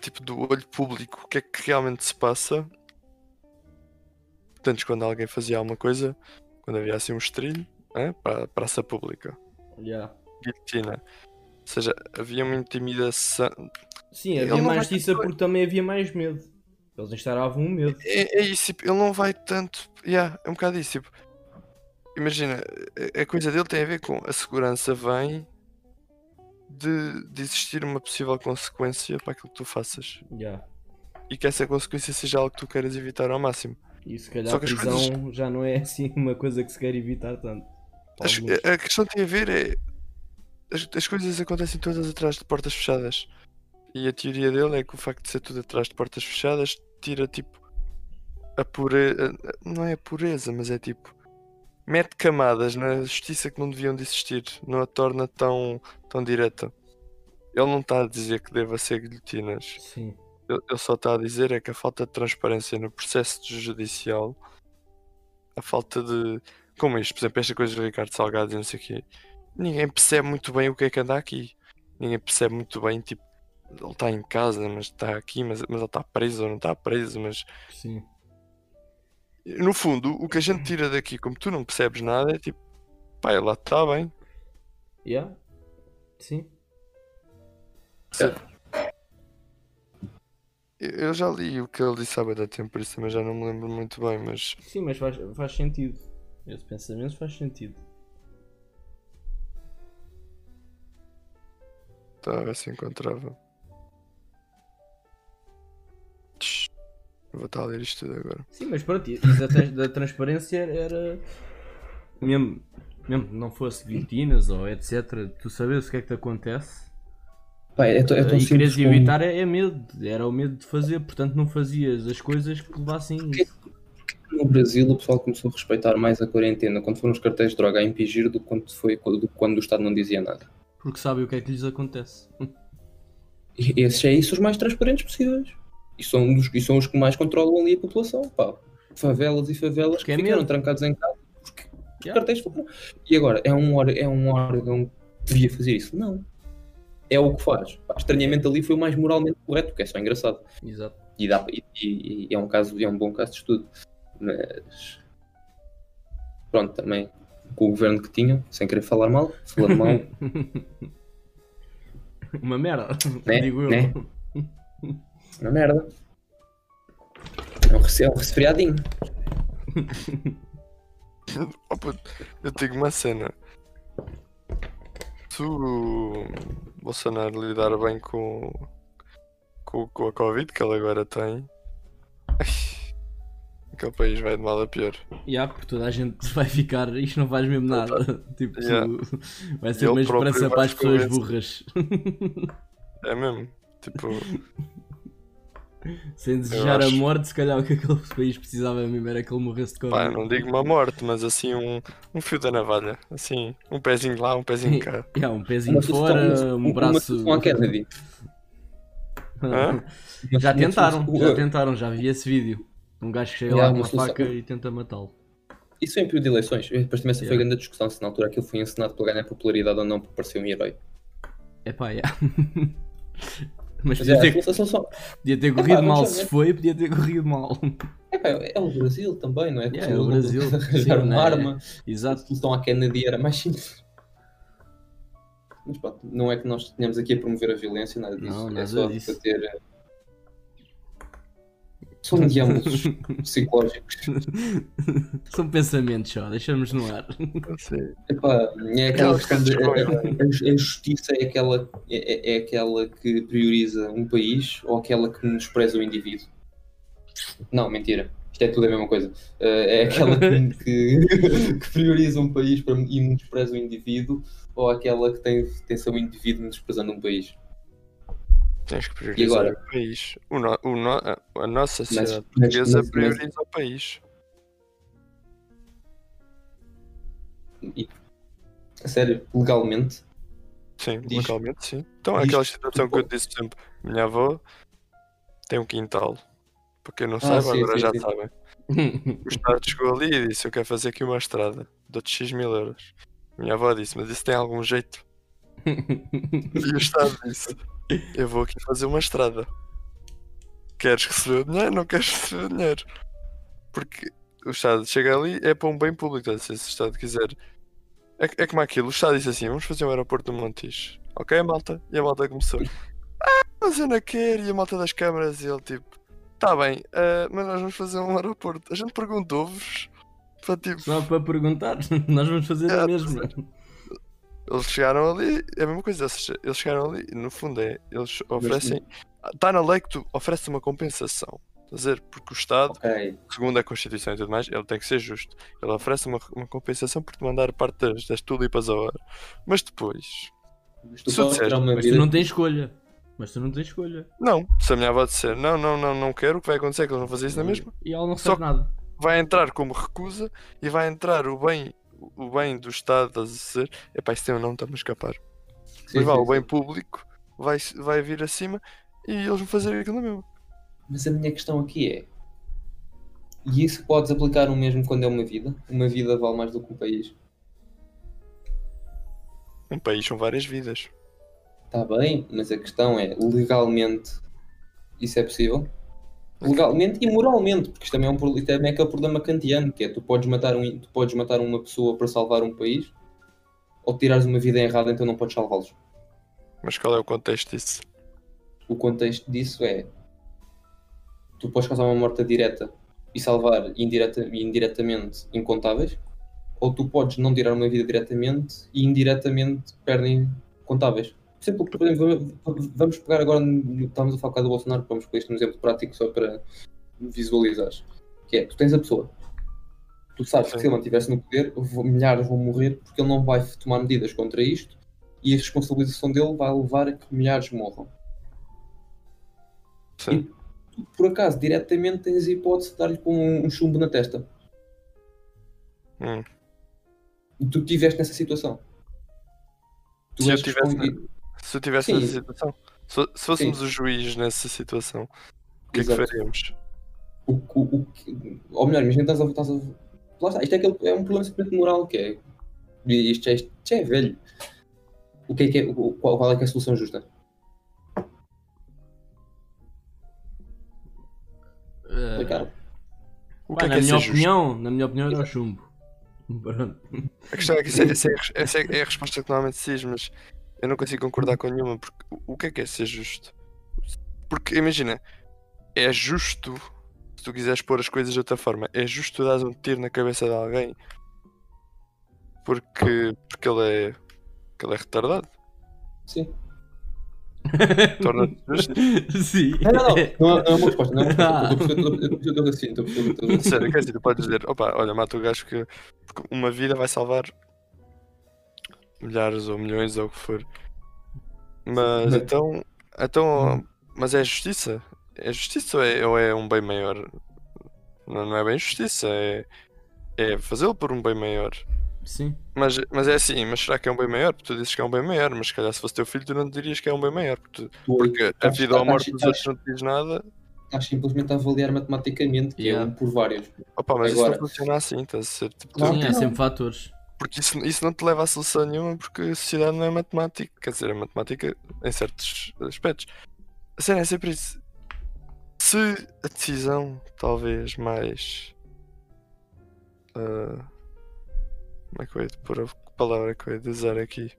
B: tipo do olho público o que é que realmente se passa antes quando alguém fazia alguma coisa quando havia assim um estrilho hein, para a praça pública
C: Yeah.
B: guilhotina ou seja havia uma intimidação
C: Sim,
B: Ele
C: havia
B: não
C: mais
B: coi-
C: porque também havia mais medo. Eles instauravam um medo.
B: É, é isso, tipo, ele não vai tanto. Yeah, é um bocado isso. Tipo, imagina, a coisa dele tem a ver com a segurança vem de, de existir uma possível consequência para aquilo que tu faças.
C: Yeah.
B: E que essa consequência seja algo que tu queiras evitar ao máximo.
C: E se calhar
B: Só
C: a
B: que as
C: prisão já não é assim uma coisa que se quer evitar tanto.
B: As- a questão tem a ver é. As, as coisas acontecem todas atrás de portas fechadas. E a teoria dele é que o facto de ser tudo atrás de portas fechadas tira tipo a pureza. Não é a pureza, mas é tipo. Mete camadas na justiça que não deviam de existir. Não a torna tão, tão direta. Ele não está a dizer que deva ser guilhotinas.
C: Sim.
B: Ele ele só está a dizer é que a falta de transparência no processo judicial, a falta de. Como isto, por exemplo, esta coisa do Ricardo Salgado e não sei o quê. Ninguém percebe muito bem o que é que anda aqui. Ninguém percebe muito bem, tipo, ele está em casa, mas está aqui, mas, mas ele está preso ou não está preso, mas.
C: Sim.
B: No fundo, o que a gente tira daqui, como tu não percebes nada, é tipo, pá, lá está bem.
C: Yeah. Sim.
B: Eu eu já li o que ele disse há bem tempo, por isso também já não me lembro muito bem, mas.
C: Sim, mas faz, faz sentido. Esse pensamento faz sentido.
B: Tá, a ver se encontrava. Vou estar a ler isto tudo agora.
C: Sim, mas pronto, isso da, trans- da transparência era. Mesmo, mesmo que não fosse guilhotinas ou etc., tu sabes o que é que te acontece.
A: Pá, é, é tão
C: e
A: simples como-
C: evitar é, é medo. Era o medo de fazer, portanto não fazias as coisas que levassem isso.
A: No Brasil o pessoal começou a respeitar mais a quarentena quando foram os cartéis de droga a impingir do que quando, foi, do que quando o Estado não dizia nada.
C: Porque sabem o que é que lhes acontece.
A: E esses é isso os mais transparentes possíveis. E são, os, e são os que mais controlam ali a população. Pá. Favelas e favelas
C: Porque é
A: que ficaram trancados em casa porque
C: Yeah.
A: cartéis foram. E agora, é um, órgão- é um órgão que devia fazer isso? Não. É o que faz. Pá, estranhamente ali foi o mais moralmente correto, porque é só engraçado.
C: Exato.
A: E, dá, e, e- e é um caso, é um bom caso de estudo. Mas pronto, também com o governo que tinham, sem querer falar mal, falando mal,
C: Uma merda,
A: Né?
C: digo eu.
A: Né? uma merda. É um, é um resfriadinho.
B: Oh, puto, eu digo uma cena. Se o Bolsonaro lidar bem com, com, com a Covid que ele agora tem, aquele país vai de mal a pior.
C: Yeah, porque toda a gente vai ficar, isto não faz mesmo nada. Tipo,
B: Yeah.
C: vai ser uma esperança para as pessoas burras.
B: É mesmo. Tipo,
C: Sem desejar a
B: acho-
C: morte, se calhar o que aquele país precisava mesmo era que ele morresse de
B: pá, eu
C: Covid.
B: não digo uma morte, mas assim um, um fio da navalha. Assim, um pezinho lá, um pezinho cá.
C: Yeah, um pezinho
A: Uma
C: fora,
A: uma-
C: um braço.
A: Uma Kennedy.
B: Hã?
C: Já tentaram, já tentaram, já vi esse vídeo. Um gajo que chega
A: Yeah,
C: lá com
A: uma
C: uma faca e tenta matá-lo.
A: Isso em período de eleições. Depois também essa foi a
C: Yeah.
A: grande discussão se na altura aquilo foi ensinado para ganhar popularidade ou não, para parecer um herói.
C: Epá, yeah. Mas podia
A: é,
C: ter,
A: a só.
C: podia ter corrido
A: vamos
C: mal
A: lá
C: se foi, podia ter corrido mal.
A: É, é o Brasil também, não é?
C: Yeah, é o Brasil,
A: Arranjar uma
C: né?
A: arma. A
C: Exato.
A: solução à Kennedy era mais simples. Mas pá, não é que nós tenhamos aqui a promover a violência, nada disso.
C: Não,
A: é
C: nada
A: só
C: disso.
A: para ter. São diâmetros psicológicos.
C: São pensamentos só, deixamos no ar.
A: Epá, é aquela questão de.
B: questão,
A: A, a- a justiça é aquela, é, é aquela que prioriza um país ou aquela que menospreza o indivíduo? Não, mentira. Isto é tudo a mesma coisa. Eh, é aquela que, que, que prioriza um país para- e menospreza o indivíduo ou aquela que tem, tem seu indivíduo menosprezando um país?
B: Tens que priorizar
A: agora?
B: o país. O no, o no, a, nossa sociedade
A: mas-
B: portuguesa
A: mas- mas-
B: prioriza o país.
A: E, a sério, legalmente,
B: Sim,
A: Diz-
B: localmente sim. Então
A: diz-
B: aquela situação que eu disse sempre, minha avó tem um quintal. Para quem não
A: Ah,
B: sabe,
A: sim,
B: agora
A: sim,
B: já
A: sim.
B: sabem. O Estado chegou ali e disse, eu quero fazer aqui uma estrada. Dou-te X mil euros. Minha avó disse, mas isso tem algum jeito? E o Estado disse, eu vou aqui fazer uma estrada. Queres receber o dinheiro? Não queres receber o dinheiro. Porque o Estado chega ali, é para um bem público. tá? Se o Estado quiser. É, é como aquilo, o Estado disse assim: vamos fazer um aeroporto do Montijo. Ok, malta? E a malta começou. Ah, mas eu não quero. E a malta das câmaras, e ele tipo: tá bem, ah, mas nós vamos fazer um aeroporto. A gente perguntou-vos tipo,
C: Só para perguntar, nós vamos fazer
B: É,
C: a mesma.
B: Eles chegaram ali, é a mesma coisa, eles chegaram ali, e no fundo é, eles oferecem. Está na lei que tu ofereces uma compensação. Estás a dizer? Porque o Estado,
A: Ok.
B: segundo a Constituição e tudo mais, ele tem que ser justo. Ele oferece uma, uma compensação por te mandar parte das, das tulipas ao ar. Mas depois,
A: Mas tu
B: disser,
C: Mas tu não tens escolha. Mas tu não tens escolha.
B: não. Se a minha avó disser não, não, não, não quero, o que vai acontecer é que eles vão fazer isso na mesma.
C: E ela não
B: Só
C: faz nada.
B: Vai entrar como recusa e vai entrar o bem, o bem do Estado, estás a dizer? Epá, isso tem um nome, está-me a escapar.
A: Sim,
B: Mas vá,
A: sim,
B: o bem
A: sim.
B: público vai, vai vir acima e eles vão fazer aquilo mesmo.
A: Mas a minha questão aqui é. E isso podes aplicar o mesmo quando é uma vida? Uma vida vale mais do que um país.
B: Um país são várias vidas.
A: Está bem, mas a questão é, legalmente, isso é possível? Legalmente e moralmente, porque isto também é, um, também é aquele problema kantiano, que é tu podes, matar um, tu podes matar uma pessoa para salvar um país, ou tirares uma vida errada, então não podes salvá-los.
B: Mas qual é o contexto disso?
A: O contexto disso é, tu podes causar uma morte direta e salvar indireta, indiretamente incontáveis, ou tu podes não tirar uma vida diretamente e indiretamente perdem contáveis. Exemplo, por exemplo, vamos pegar agora, estamos a falar do Bolsonaro, vamos pôr isto um exemplo prático só para visualizares. Que é, tu tens a pessoa, tu sabes que se
B: Sim.
A: ele mantivesse no poder, milhares vão morrer porque ele não vai tomar medidas contra isto e a responsabilização dele vai levar a que milhares morram.
B: Sim.
A: tu, por acaso, diretamente tens a hipótese de dar-lhe com um, um chumbo na testa.
B: Hum.
A: E tu estiveste nessa situação. Tu
B: Se eu
A: és
B: tivesse
A: respondi-
B: Se eu tivesse
A: Sim.
B: nessa situação, se, se fôssemos o juiz nessa situação, o que é que
A: Exato.
B: faríamos?
A: o, o, o, ou melhor, imagina que estás a. Lá está, isto é, aquele, é um problema simplesmente moral que é. Isto já, isto é velho. O que é que é, o- qual, qual é que é a solução justa? Ricardo?
B: O
C: pá,
B: que é
C: na
B: que é
C: minha
B: ser justo?
C: opinião, na minha opinião era o chumbo.
B: A questão é que essa, é, é- é a resposta que normalmente se diz, mas eu não consigo concordar com nenhuma, porque o- que é que é ser justo? Porque imagina, é justo, se tu quiseres pôr as coisas de outra forma, é justo tu dares um tiro na cabeça de alguém porque, porque ele é porque ele é retardado.
A: Sim.
B: Torna-te justo.
C: Sim.
A: Não, não, não. Não é, não é uma resposta. Não é uma
C: Ah.
A: resposta. Estou a perceber- estou a perceber o teu raciocínio, estou a perceber o teu raciocínio.
B: Sério, quer dizer, tu podes dizer, opa, olha, mata o gajo que uma vida vai salvar milhares ou milhões ou o que for. Mas então, então, mas é justiça? É justiça ou é, ou é um bem maior? Não, não é bem justiça, é, é fazê-lo por um bem maior.
C: Sim.
B: Mas, mas é assim, mas será que é um bem maior? Porque tu dizes que é um bem maior, mas se calhar se fosse teu filho tu não dirias que é um bem maior. Porque, tu- porque a vida ou a morte dos outros não te diz nada.
A: Estás simplesmente a avaliar matematicamente, que
C: Yeah.
A: é um por vários.
B: Opa, mas isso
A: Agora-
B: não funciona assim, estás a ser tipo,
A: não.
C: sempre fatores.
B: Porque isso, isso não te leva a solução nenhuma, porque a sociedade não é matemática. Quer dizer, é matemática em certos aspectos. A cena é sempre isso. Se a decisão, talvez, mais. ah, como é que eu ia pôr? a- palavra que eu ia usar aqui?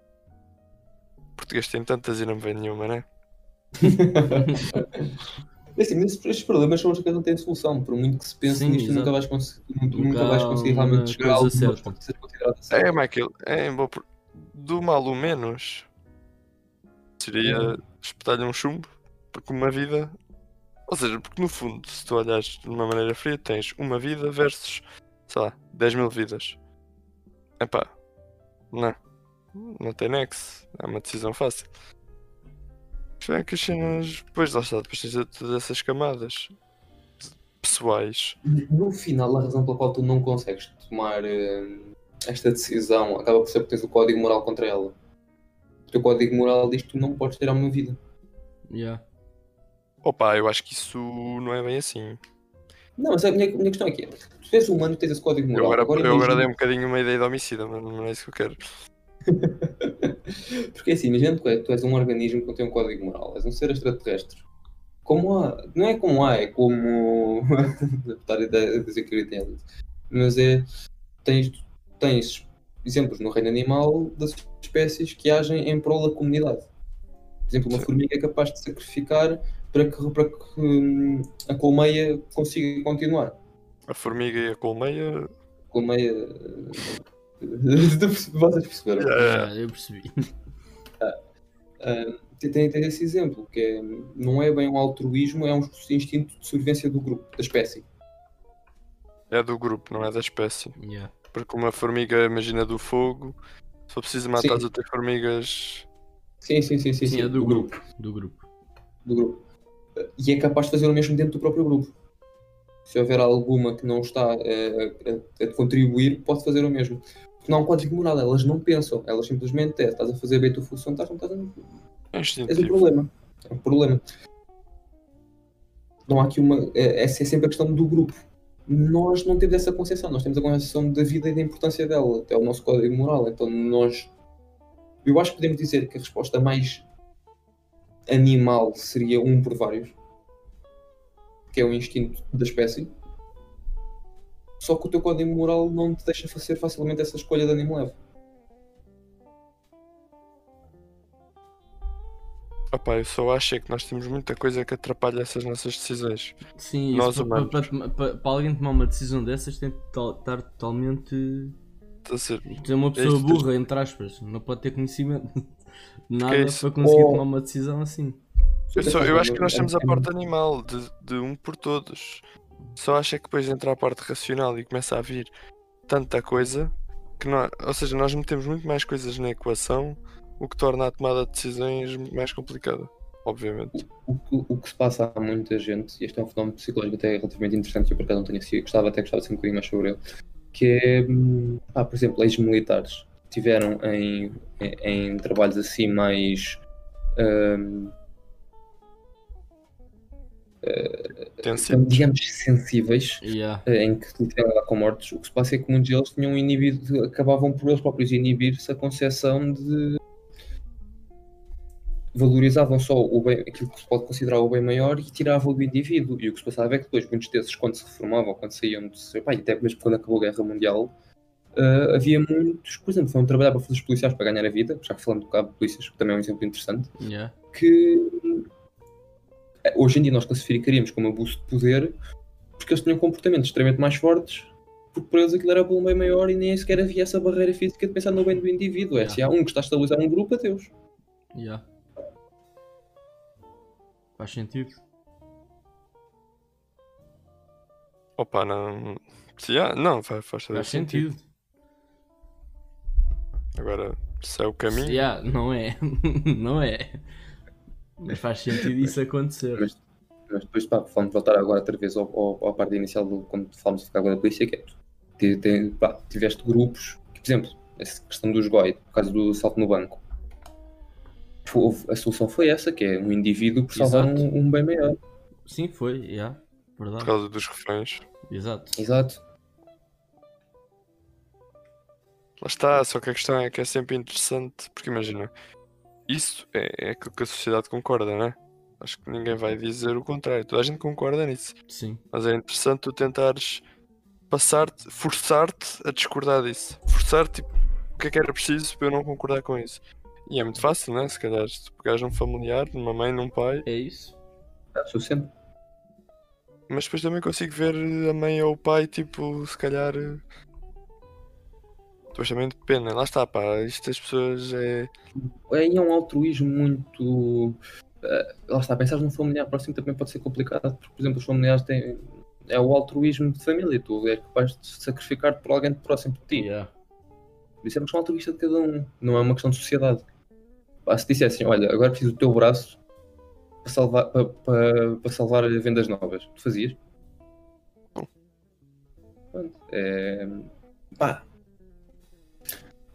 B: Português tem tantas e não me vem nenhuma, né?
A: É assim, mas estes problemas são os que não têm solução. Por muito que se pense
C: Sim,
A: nisto,
C: exato.
A: nunca vais, conseguir, nunca,
C: Nunca
A: nunca vais conseguir realmente chegar a
C: certa.
A: ser considerado certo.
B: É, Michael, é em boa do mal o menos. Seria espetar-lhe um chumbo, porque uma vida. Ou seja, porque no fundo, se tu olhares de uma maneira fria, tens uma vida versus, sei lá, 10 mil vidas. Epá, não. Não tem nexo. É uma decisão fácil. É que as cenas. Depois lá está, depois tens todas essas camadas pessoais.
A: No final, a razão pela qual tu não consegues tomar eh, esta decisão acaba por ser porque tens o código moral contra ela. O teu código moral diz que tu não podes ter uma vida.
C: Yeah.
B: Opa, eu acho que isso não é bem assim.
A: Não, mas a minha, a minha questão aqui é: tu és humano e tens esse código
B: Eu
A: moral.
B: agora, eu agora dei um bocadinho uma ideia de homicida, mas não é isso que eu quero.
A: Porque assim, imagina que tu és um organismo que tem um código moral, és um ser extraterrestre. Como há, não é como há, é como. estar a dizer que tem mas é. Tens, tens exemplos no reino animal das espécies que agem em prol da comunidade. Por exemplo, uma
B: Sim.
A: formiga é capaz de sacrificar para que, para que hum, a colmeia consiga continuar.
B: A formiga e a colmeia
A: reclamei. Vocês perceberam?
C: Ah, eu percebi.
A: Ah, tem, tem tem esse exemplo, que é, não é bem um altruísmo, é um instinto de sobrevivência do grupo, da espécie.
B: É do grupo, não é da espécie.
C: Yeah.
B: Porque uma formiga, imagina do fogo, se for preciso matar
A: Sim.
B: as outras formigas.
A: Sim, sim, sim, sim.
C: Sim, é do grupo. Do grupo.
A: do grupo. E é capaz de fazer o mesmo dentro do próprio grupo. Se houver alguma que não está eh, a, a contribuir, pode fazer o mesmo. Não há um código moral, elas não pensam, elas simplesmente é, estás a fazer bem a tua função, estás, não estás a...
B: É
A: um problema. É um problema. Não há aqui uma. é- Essa é sempre a questão do grupo. Nós não temos essa concepção, nós temos a concepção da vida e da importância dela, até o nosso código moral. Então nós. Eu acho que podemos dizer que a resposta mais animal seria um por vários, que é o instinto da espécie. Só que o teu código moral não te deixa fazer facilmente essa escolha de animal leve.
B: Opá, eu só acho é que nós temos muita coisa que atrapalha essas nossas decisões.
C: Sim,
B: Nós
C: isso, para,
B: humanos.
C: para- para- para alguém tomar uma decisão dessas tem de estar totalmente.
B: Está a ser.
C: Ser uma pessoa
B: isso,
C: burra, entre aspas. Não pode ter conhecimento de nada
B: é
C: para conseguir
A: Ou-
C: tomar uma decisão assim.
B: Eu, só- eu acho que nós
A: É-
B: temos a
A: é-
B: parte animal, de, de um por todos. Só acho é que depois entra a parte racional e começa a vir tanta coisa que ou seja, nós metemos muito mais coisas na equação, o que torna a tomada de decisões mais complicada, obviamente.
A: o que, o que se passa a muita gente, e este é um fenómeno psicológico até relativamente interessante, eu por acaso não tenho assim, gostava até gostava de ser um bocadinho mais sobre ele, que é, ah, por exemplo, ex-militares tiveram em, em, em trabalhos assim mais hum,
B: Tensivos.
A: digamos sensíveis
C: Yeah.
A: eh, em que lá com mortos, o que se passa é que muitos deles tinham inibido, acabavam por eles próprios inibir-se a concepção de valorizavam só o bem, aquilo que se pode considerar o bem maior e tiravam do indivíduo. E o que se passava é que depois, muitos desses, quando se reformavam, quando saíam de. Pá, e até mesmo quando acabou a Guerra Mundial, eh, havia muitos, por exemplo, foram trabalhar para os policiais para ganhar a vida, já que falando do cabo de polícias, que também é um exemplo interessante
C: Yeah.
A: que hoje em dia nós classificaríamos como abuso de poder porque eles tinham comportamentos extremamente mais fortes porque para eles aquilo era pelo bem maior e nem sequer havia essa barreira física de pensar no bem do indivíduo. É
C: Yeah.
A: se há um que está a estabilizar um grupo, adeus.
C: Yeah. Faz sentido.
B: Opa, não. Se há- não, faz, faz
C: Faz
B: sentido.
C: sentido.
B: Agora, se é o caminho.
C: Yeah, não é. não é. Mas faz sentido isso acontecer.
A: Mas, mas depois, pá, vamos voltar agora outra vez ao, ao, à parte inicial do, quando falamos de ficar agora da polícia, que é ti- pá, tiveste grupos, que, por exemplo, essa questão dos GOI, por causa do assalto no banco. A solução foi essa, que é um indivíduo por salvar um, um bem maior.
C: Sim, foi, yeah.
B: Por
C: Verdade.
B: causa dos reféns.
C: Exato.
A: Exato.
B: Lá está, só que a questão é que é sempre interessante, porque imagina, isso é, é aquilo que a sociedade concorda, né? Acho que ninguém vai dizer o contrário, toda a gente concorda nisso.
C: Sim.
B: Mas é interessante tu tentares passar-te, forçar-te a discordar disso. Forçar-te, tipo, o que é que era preciso para eu não concordar com isso. E é muito fácil, né? Se calhar, se tu pegares num familiar, numa mãe, num pai,
C: É isso.
A: É suficiente.
B: mas depois também consigo ver a mãe ou o pai, tipo, se calhar. Também depende, né? lá está, pá, isto das pessoas é.
A: Aí é um altruísmo muito. eh, lá está, pensar num familiar próximo também pode ser complicado, porque, por exemplo, os familiares têm. É o altruísmo de família, tu é capaz de sacrificar por alguém próximo de ti.
C: Yeah.
A: Isso é uma questão altruísta de cada um, não é uma questão de sociedade. Pá, se dissessem, olha, agora preciso do teu braço para salvar, para, para, para salvar vendas novas, tu fazias? Pronto, é... Pá.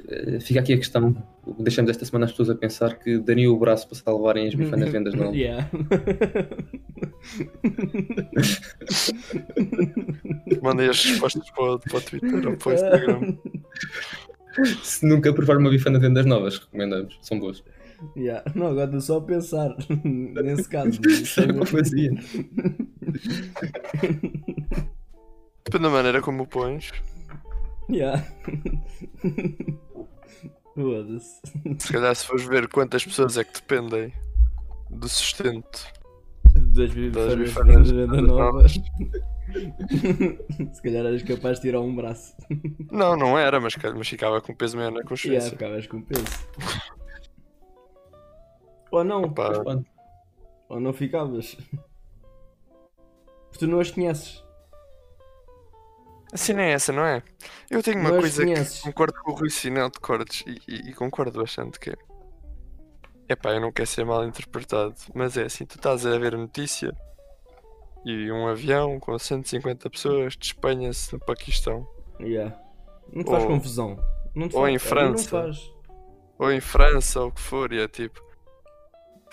A: Eh, Fica aqui a questão. Deixamos esta semana as pessoas a pensar que dariam o braço para salvarem as bifanas vendas novas.
C: Yeah.
B: Mandei as respostas para, o- para o Twitter ou para o Instagram.
A: Se nunca provar uma bifana vendas novas, recomendamos, são boas.
C: Yeah. Não, agora estou só a pensar nesse caso. É
A: Eu
C: muito-
A: fazia.
B: Depende da maneira como o pões.
C: Yeah. Foda-se.
B: Se calhar se fores ver quantas pessoas é que dependem do sustento
C: Duas bifanas de venda nova. Se calhar eras capaz de tirar um braço.
B: Não, não era, mas, mas ficava com peso maior na
C: Yeah,
B: consciência.
C: ficavas com peso. Ou não,
A: pronto.
C: ou não ficavas. Porque tu não as conheces.
B: Assim não é essa, não é? Eu tenho uma coisa
C: conheces.
B: que concordo com o Rui Sinel de Cortes e, e- e concordo bastante que é. Epá, eu não quero ser mal interpretado, mas é assim, tu estás a ver a notícia e um avião com 150 pessoas despenha-se no Paquistão.
C: Yeah. Não te faz
B: Ou-
C: confusão. Não te
B: ou
C: faz,
B: em
C: a
B: França. Ou em França ou o que for, e é tipo.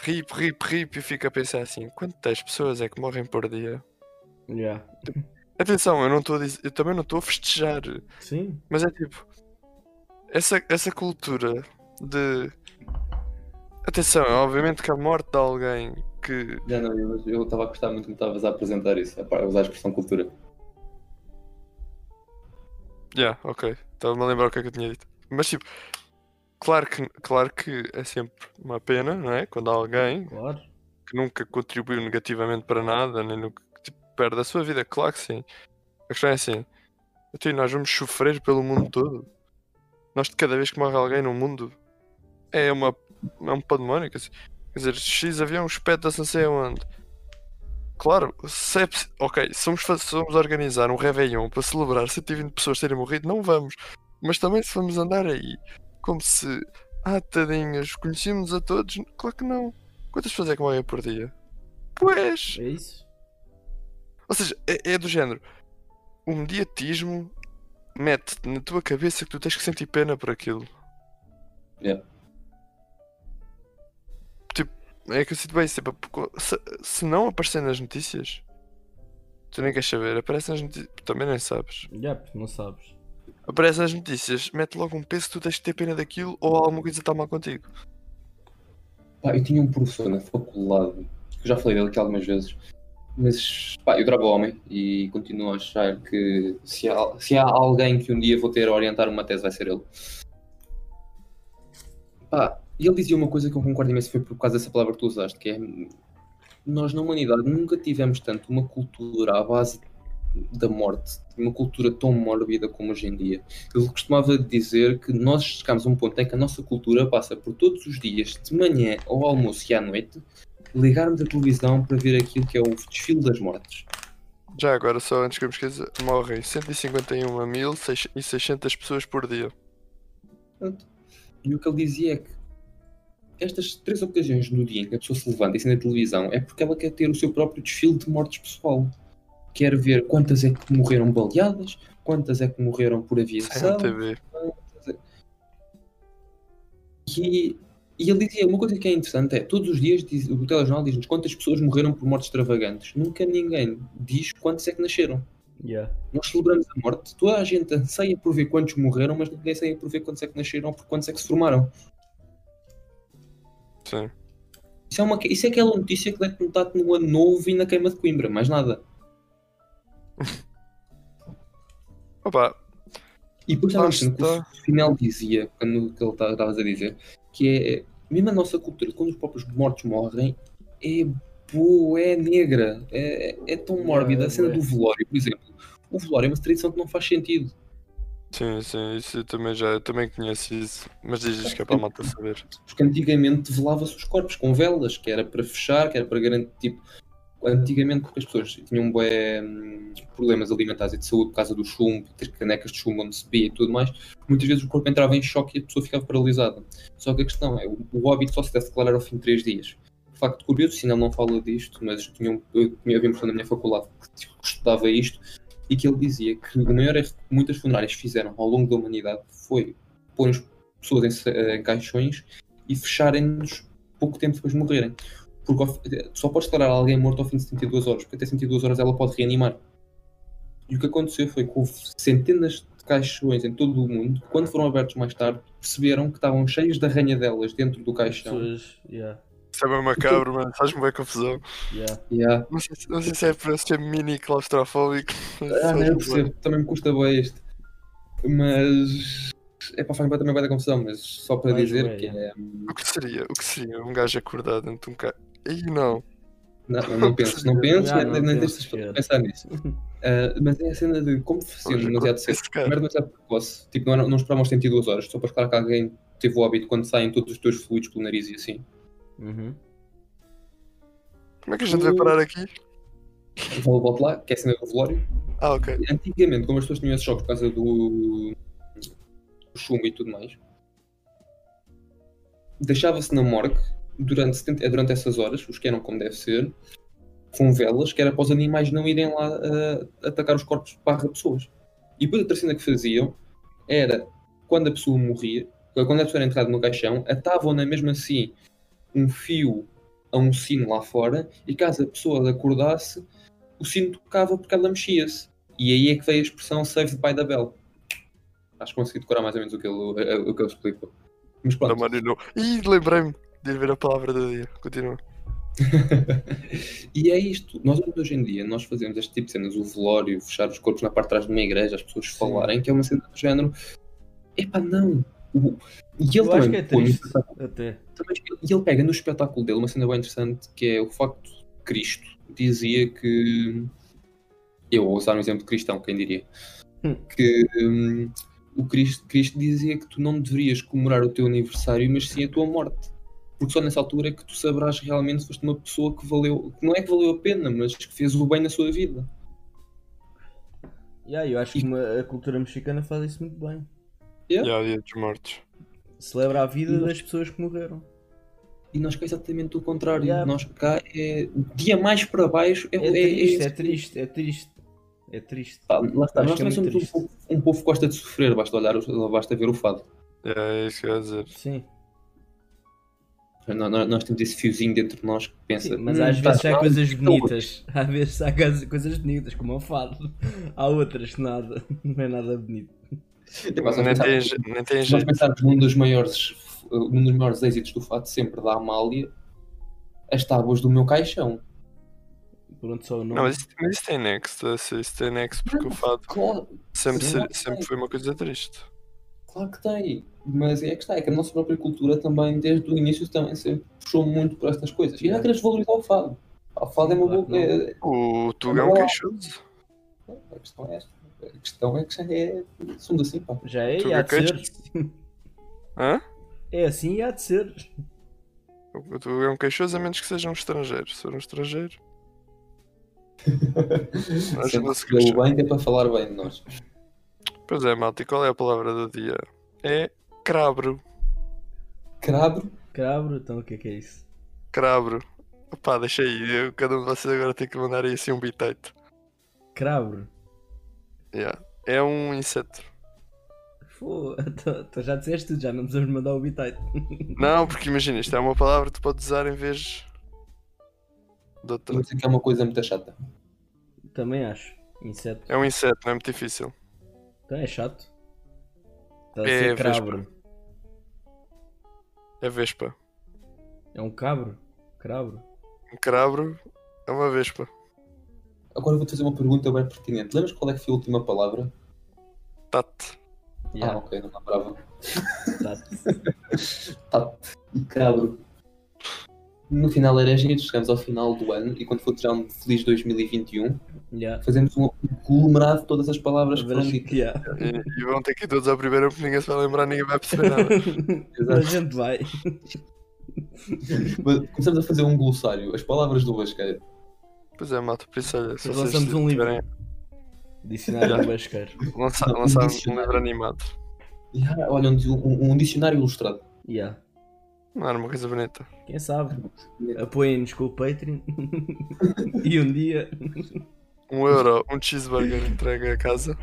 B: Rip, rip, rip, e fica a pensar assim, quantas pessoas é que morrem por dia?
C: Yeah.
B: Atenção, eu não estou a dizer, eu também não estou a festejar,
C: Sim.
B: mas é tipo essa, essa cultura de atenção, é obviamente que a morte de alguém que
A: Já não, eu- estava a gostar muito como estavas a apresentar isso, a a usar a expressão cultura.
B: Yeah, ok. Estava-me a lembrar o que é que eu tinha dito. Mas tipo, claro que, claro que é sempre uma pena, não é? Quando há alguém
C: Claro.
B: que nunca contribuiu negativamente para nada, nem nunca perde a sua vida, claro que sim. A questão é assim, então, nós vamos sofrer pelo mundo todo. Nós de cada vez que morre alguém no mundo é uma é um pandemónio, quer dizer, X avião espeta-se não sei aonde. Claro, se é ok, se vamos, se vamos organizar um Réveillon para celebrar 120 pessoas terem morrido, não vamos. Mas também se vamos andar aí como se, ah, tadinhas, conhecíamos a todos, claro que não. Quantas pessoas é que morrem por dia? Pois!
C: É isso?
B: Ou seja, é, é do género. O mediatismo mete na tua cabeça que tu tens que sentir pena por aquilo.
A: Yeah.
B: Tipo, é que eu sinto bem, tipo, se, se não aparecer nas notícias, tu nem queres saber, aparece nas notícias, também nem sabes.
C: Yeah, não sabes.
B: Aparece nas notícias, mete logo um peso que tu tens que ter pena daquilo ou alguma coisa está mal contigo.
A: Pá, eu tinha um professor na faculdade, que eu já falei dele aqui algumas vezes, mas pá, eu trago homem e continuo a achar que se há, se há alguém que um dia vou ter a orientar uma tese vai ser ele. Pá, e ele dizia uma coisa que eu concordo imenso, foi por causa dessa palavra que tu usaste, que é nós na humanidade nunca tivemos tanto uma cultura à base da morte, uma cultura tão mórbida como hoje em dia. Ele costumava dizer que nós chegamos a um ponto em que a nossa cultura passa por todos os dias, de manhã ao almoço e à noite, ligarmos a televisão para ver aquilo que é o desfile das mortes.
B: Já agora, só antes que eu me esqueça, morrem 151.600 pessoas por dia.
A: E o que ele dizia é que estas três ocasiões no dia em que a pessoa se levanta e acende a televisão é porque ela quer ter o seu próprio desfile de mortes pessoal. Quer ver quantas é que morreram baleadas, quantas é que morreram por aviação.
B: CMTV.
A: E, e ele dizia, uma coisa que é interessante é, todos os dias diz- o telejornal diz-nos quantas pessoas morreram por mortes extravagantes. Nunca ninguém diz quantas é que nasceram.
C: Yeah.
A: Nós celebramos a morte, toda a gente anseia por ver quantos morreram, mas ninguém anseia por ver quantos é que nasceram ou por quantos é que se formaram.
B: Sim.
A: Isso é, uma, isso é aquela notícia que deve notar no ano novo e na queima de Coimbra, mais nada.
B: Opa,
A: E depois que o final dizia, quando que ele estava a dizer, que é mesmo a nossa cultura, quando os próprios mortos morrem, é boa, é negra, é, é tão mórbida.
C: É,
A: a cena
C: é.
A: do velório, por exemplo. O velório é uma tradição que não faz sentido.
B: sim, sim, isso eu também já eu também conheço isso. Mas diz que é para a malta saber.
A: Porque antigamente velava-se os corpos com velas, que era para fechar, que era para garantir. Tipo, antigamente, porque as pessoas tinham bué, hum, problemas alimentares e de saúde por causa do chumbo, ter canecas de chumbo onde se bebia e tudo mais, muitas vezes o corpo entrava em choque e a pessoa ficava paralisada. Só que a questão é, o, óbito só se deve declarar ao fim de três dias. De facto, curioso, se ainda não fala disto, mas tinha eu tinha havia um professor na minha faculdade que estudava isto e que ele dizia que o maior erro que muitas funerárias fizeram ao longo da humanidade foi pôr as pessoas em, ce- em caixões e fecharem-nos pouco tempo depois de morrerem. Porque só podes declarar alguém morto ao fim de 72 horas, porque até 72 horas ela pode reanimar. E o que aconteceu foi que houve centenas de caixões em todo o mundo, que quando foram abertos mais tarde, perceberam que estavam cheios de arranhadelas dentro do caixão.
C: Pessoas. Yeah.
B: Isso é bem macabro, mano. Faz-me bem confusão.
C: Yeah.
A: Yeah.
B: Não sei, se- não sei se é para ser mini claustrofóbico.
A: Ah, não, eu percebo, também me custa bem este. Mas. É para fazer também vai dar confusão, mas só para dizer
C: bué,
A: que é.
B: O que seria? O que seria um gajo acordado dentro de um carro? Aí não.
A: Não, não penses, não penses,
C: Ah,
A: nem,
C: não
A: nem,
C: penso
A: deixes
C: sequer.
A: pensar nisso. Ah, mas é a cena de como
B: Hoje,
A: demasiado cedo,
B: esse
A: primeiro demasiado precoce, tipo, não, não esperávamos 72 horas, só para esperar que alguém teve o hábito quando saem todos os teus fluidos pelo nariz e assim.
C: Uhum.
B: Como é que a gente vai parar aqui?
A: Vol- Volto lá, que é a cena do velório.
B: Ah, ok.
A: Antigamente, como as pessoas tinham esses choques por causa do, do chumbo e tudo mais, deixava-se na morgue durante, 70 durante essas horas, os que eram como deve ser, com velas, que era para os animais não irem lá ah, atacar os corpos barra pessoas. E depois outra cena que faziam era, quando a pessoa morria, quando a pessoa era enterrada no caixão, atavam-na mesmo assim um fio a um sino lá fora, e caso a pessoa acordasse, o sino tocava porque ela mexia-se. E aí é que veio a expressão Saved by the Bell. Acho que consegui decorar mais ou menos o que ele, eh, o que ele explicou. Mas
B: Da
A: pronto.
B: Marino. Ih, lembrei-me de ver a palavra do dia. Continua.
A: e é isto. Nós hoje em dia nós fazemos este tipo de cenas, o velório, fechar os corpos na parte de trás de uma igreja, as pessoas
C: Sim.
A: falarem, que é uma cena do género. Epá, não. O- E ele
C: Eu acho que é triste. Até.
A: também- e ele pega no espetáculo dele uma cena bem interessante que é o facto de Cristo dizia que eu vou usar um exemplo de cristão, quem diria
C: Hum.
A: que hum, o Cristo, Cristo dizia que tu não deverias comemorar o teu aniversário, mas sim a tua morte. Porque só nessa altura é que tu saberás realmente se foste uma pessoa que valeu, que não é que valeu a pena, mas que fez o bem na sua vida.
C: Yeah, eu acho que uma- a cultura mexicana faz isso muito bem.
A: Yeah.
B: E há dia dos mortos.
C: Celebra a vida
A: Nós-
C: das pessoas que morreram.
A: E nós cá é exatamente o contrário.
C: Yeah.
A: Nós cá é o dia mais para baixo é,
C: É triste, é triste, é triste. É triste.
A: Pá, lá está.
C: Acho
A: Nós
C: é
A: também somos um
C: triste.
A: povo, um povo que gosta de sofrer, basta olhar, basta ver o fado.
B: É, é isso que eu ia dizer.
C: Sim.
A: Nós, temos esse fiozinho dentro de nós que pensa.
C: Sim, mas
A: "Hum,
C: às
A: tá
C: vezes há
A: mal,
C: coisas
A: não,
C: bonitas. Às vezes há coisas- coisas bonitas, como o fado. Há outras que nada. Não é nada bonito.
A: Se nós pensarmos- nós num dos maiores, num dos maiores êxitos do fado sempre da Amália, as tábuas do meu caixão.
C: Pronto, só o nome.
B: Não, mas isso, tem nexo. Isso tem nexo porque o fado
A: Claro,
B: sempre,
A: Sim,
B: ser-
A: não
B: sempre foi uma coisa triste.
A: Claro que tem. Mas é que está, é que a nossa própria cultura também, desde o início, também sempre puxou muito por estas coisas. E não queres valorizar o fado. O fado é uma
C: Claro
A: boa.
C: que não.
A: é-
B: O Tugão
A: Olá.
B: queixoso.
A: a questão é esta. A questão é que já é. Somos assim, pá.
C: Já é e há de
B: que
C: ser.
B: Hã?
C: É assim e há de ser.
B: O Tugão queixoso a menos que seja um estrangeiro. Se for um estrangeiro. Não se
A: se deu
B: queixa.
A: bem que é para falar bem de nós.
B: Pois é, malta. E qual é a palavra do dia? É crabro.
A: Crabro.
C: Cabro, então o que é que é isso?
B: Crabro. Opá, deixa aí. Eu, cada um de vocês agora tem que mandar aí assim um bitite.
C: Crabro.
B: Yeah. É um inseto.
C: Pô, então já disseste tudo, já não precisamos mandar o bitite.
B: Não, porque imagina, isto é uma palavra que tu podes usar em vez de outra.
A: Vou dizer que é uma coisa muito chata.
C: Também acho. Inseto.
B: É um inseto, não é muito difícil.
C: Então é chato. Está a
B: É
C: ser
B: vespa.
C: crabro.
B: É vespa.
C: É um cabro? Crabro?
B: Um crabro é uma vespa.
A: Agora vou-te fazer uma pergunta bem pertinente. Lembras qual é que foi a última palavra?
B: Tate.
A: Ah,
C: Yeah,
A: ok, não lembrava.
C: tá.
A: Tá. E cabro. No final era giro, chegamos ao final do ano e quando for tirar um feliz 2021,
C: Yeah.
A: fazemos um conglomerado de todas as palavras que foram ditas.
C: Yeah.
B: E, e vão ter que ir todos à primeira porque ninguém se vai lembrar, ninguém vai perceber nada.
C: a gente vai.
A: Mas Começamos a fazer um glossário, as palavras do Basqueiro.
B: Pois é, malta, por isso olha, se vocês
C: Lançamos um livro.
B: tiverem
C: Dicionário do Basqueiro.
B: lançar,
A: Um
B: um
A: dicionário.
B: livro animado.
A: E, ah, olha, um, um- um dicionário ilustrado.
C: Yeah.
B: Não era uma coisa bonita.
C: Quem sabe? Apoiem-nos com o Patreon. e um dia.
B: Um euro, um cheeseburger entregue a casa.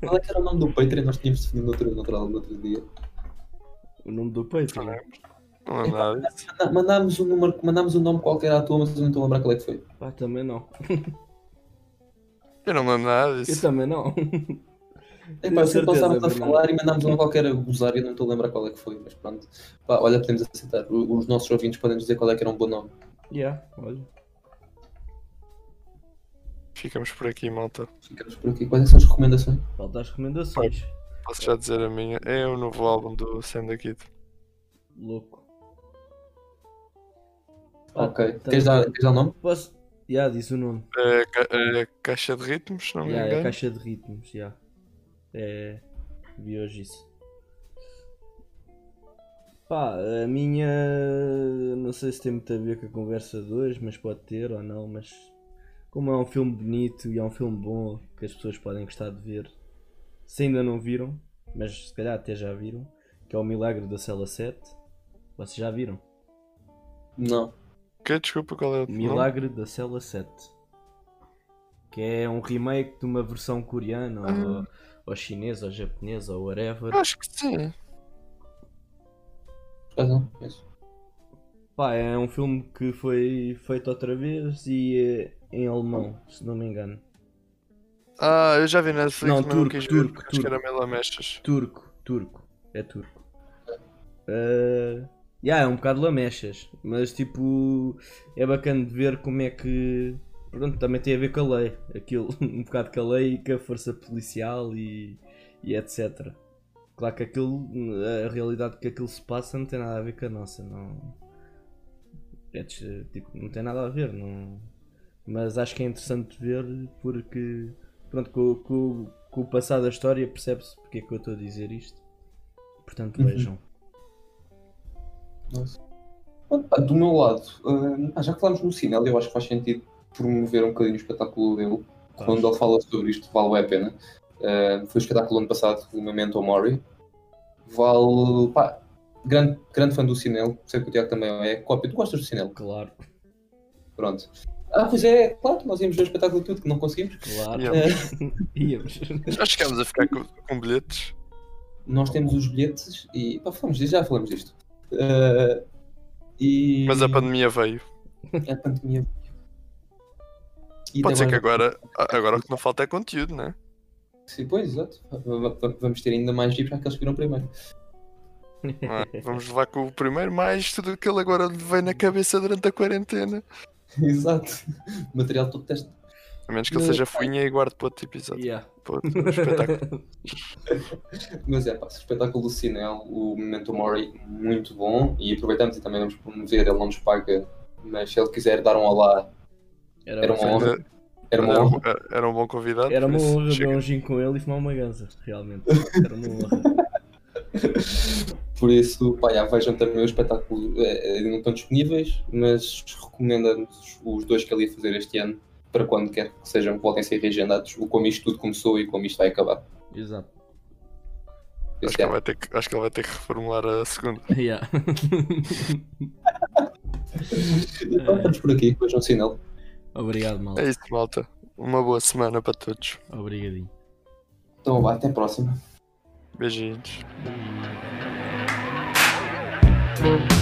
A: Qual é que era o nome do Patreon? Nós tínhamos definido no outro, no outro, dia.
C: O nome do
B: Não
C: Patreon.
B: lembro. Não é nada disso.
A: Manda- Mandámos um, número, mandámos um nome qualquer à toa, mas eu não estou a lembrar qual é que foi.
C: Pá, também não.
B: Eu não me lembro nada
C: Eu
B: disso.
C: também não.
A: É,
C: Tenho
A: pá, sempre passámos a falar e mandámos um qualquer a gozar e não estou a lembrar qual é que foi, mas pronto. Pá, olha, podemos aceitar. Os nossos ouvintes podem dizer qual é que era um bom nome.
C: Yeah, olha.
B: Ficamos por aqui, malta.
A: Ficamos por aqui. Quais é são as recomendações?
C: Falta as recomendações.
B: Posso já dizer a minha. É o novo álbum do Sam da Kid.
C: Louco. Ah,
A: Ok.
C: tá
A: Queres dar, queres dar o nome?
C: Posso. Já, disse o nome.
B: É, ca- é caixa de ritmos, não me
C: é a
B: engano.
C: caixa de ritmos, já. É. Vi hoje isso. Pá, a minha. Não sei se tem muito a ver com a conversa de hoje, mas pode ter ou não. Mas como é um filme bonito e é um filme bom que as pessoas podem gostar de ver, se ainda não viram, mas se calhar até já viram, que é o Milagre da Cela 7. Vocês já viram?
A: Não.
B: Que, desculpa, qual é o nome?
C: Milagre da Cela 7. Que é um remake de uma versão coreana ou, ou chinesa ou japonesa ou whatever.
B: Acho que sim.
A: Conheço.
C: Pá, é um filme que foi feito outra vez e é em alemão, se não me engano.
B: Ah, eu já vi na Netflix,
C: Não,
B: mas não
C: turco, turco,
B: ver, porque acho que
C: turco.
B: era meio lamechas.
C: Turco, turco, é turco. Uh, yeah, é um bocado lamechas, mas tipo, é bacana de ver como é que. Pronto, também tem a ver com a lei. Aquilo, um bocado com a lei e com a força policial e, e etc. Claro que aquilo, a realidade que aquilo se passa não tem nada a ver com a nossa, não. É, tipo, não tem nada a ver, não. Mas acho que é interessante ver porque, pronto, com, com, com o passado da história percebe-se porque é que eu estou a dizer isto. Portanto,
A: Uhum.
C: vejam.
A: Do meu lado, ah, já que falámos no Cinel, eu acho que faz sentido promover um bocadinho o espetáculo dele. Quando ele fala sobre isto, vale a pena. Ah, foi o espetáculo ano passado, o Memento Mori. Vale. Pá, grande, grande fã do Cinel, sei que o Tiago também é. Cópia, tu gostas do Cinel?
C: Claro,
A: Pronto. Ah, pois é, claro, nós íamos ver o espetáculo tudo, que não conseguimos.
C: claro. Íamos.
B: Já chegámos a ficar com, com bilhetes.
A: Nós temos os bilhetes e. Pá, falamos disto, já falamos disto. Ah, e...
B: Mas a pandemia veio.
A: A pandemia. E
B: Pode ser que
A: agora-
B: agora, o que não falta é conteúdo, né?
A: Sim, pois, exato. Va- va- Vamos ter ainda mais giros àqueles que viram primeiro.
B: É? Vamos levar com o primeiro, mais tudo o que ele agora lhe veio na cabeça durante a quarentena.
A: Exato. Material todo teste.
B: A menos que ele seja fuinha e guarde para outro episódio.
C: Yeah.
B: Para outro espetáculo.
A: Mas é, pá, esse espetáculo do Cinel, o Memento Mori, muito bom. E aproveitamos e também vamos promover, ele não nos paga. Mas se ele quiser dar um olá,
C: Era,
A: Era uma
C: bacana.
A: honra. era uma
B: Era,
A: honra.
B: era- era um bom convidado.
C: Era uma honra ver um gin com ele e fumar uma ganza, realmente. Era uma honra.
A: Por isso, pá, já vejam também o espetáculo. É, é, não estão disponíveis, mas recomendamos os dois que ele ia fazer este ano. Para quando quer que sejam, voltem a ser reagendados. O como isto tudo começou e como isto vai acabar.
C: Exato.
B: Acho que, ele
A: é.
B: vai ter que, acho que ele vai ter que reformular a segunda.
C: Yeah.
A: Então, estamos por aqui, vejam o Cinel.
C: Obrigado, malta.
B: É isso, malta. Uma boa semana para todos.
C: Obrigadinho.
A: Então, vá, até a próxima.
B: Beijinhos.
C: Beijinho.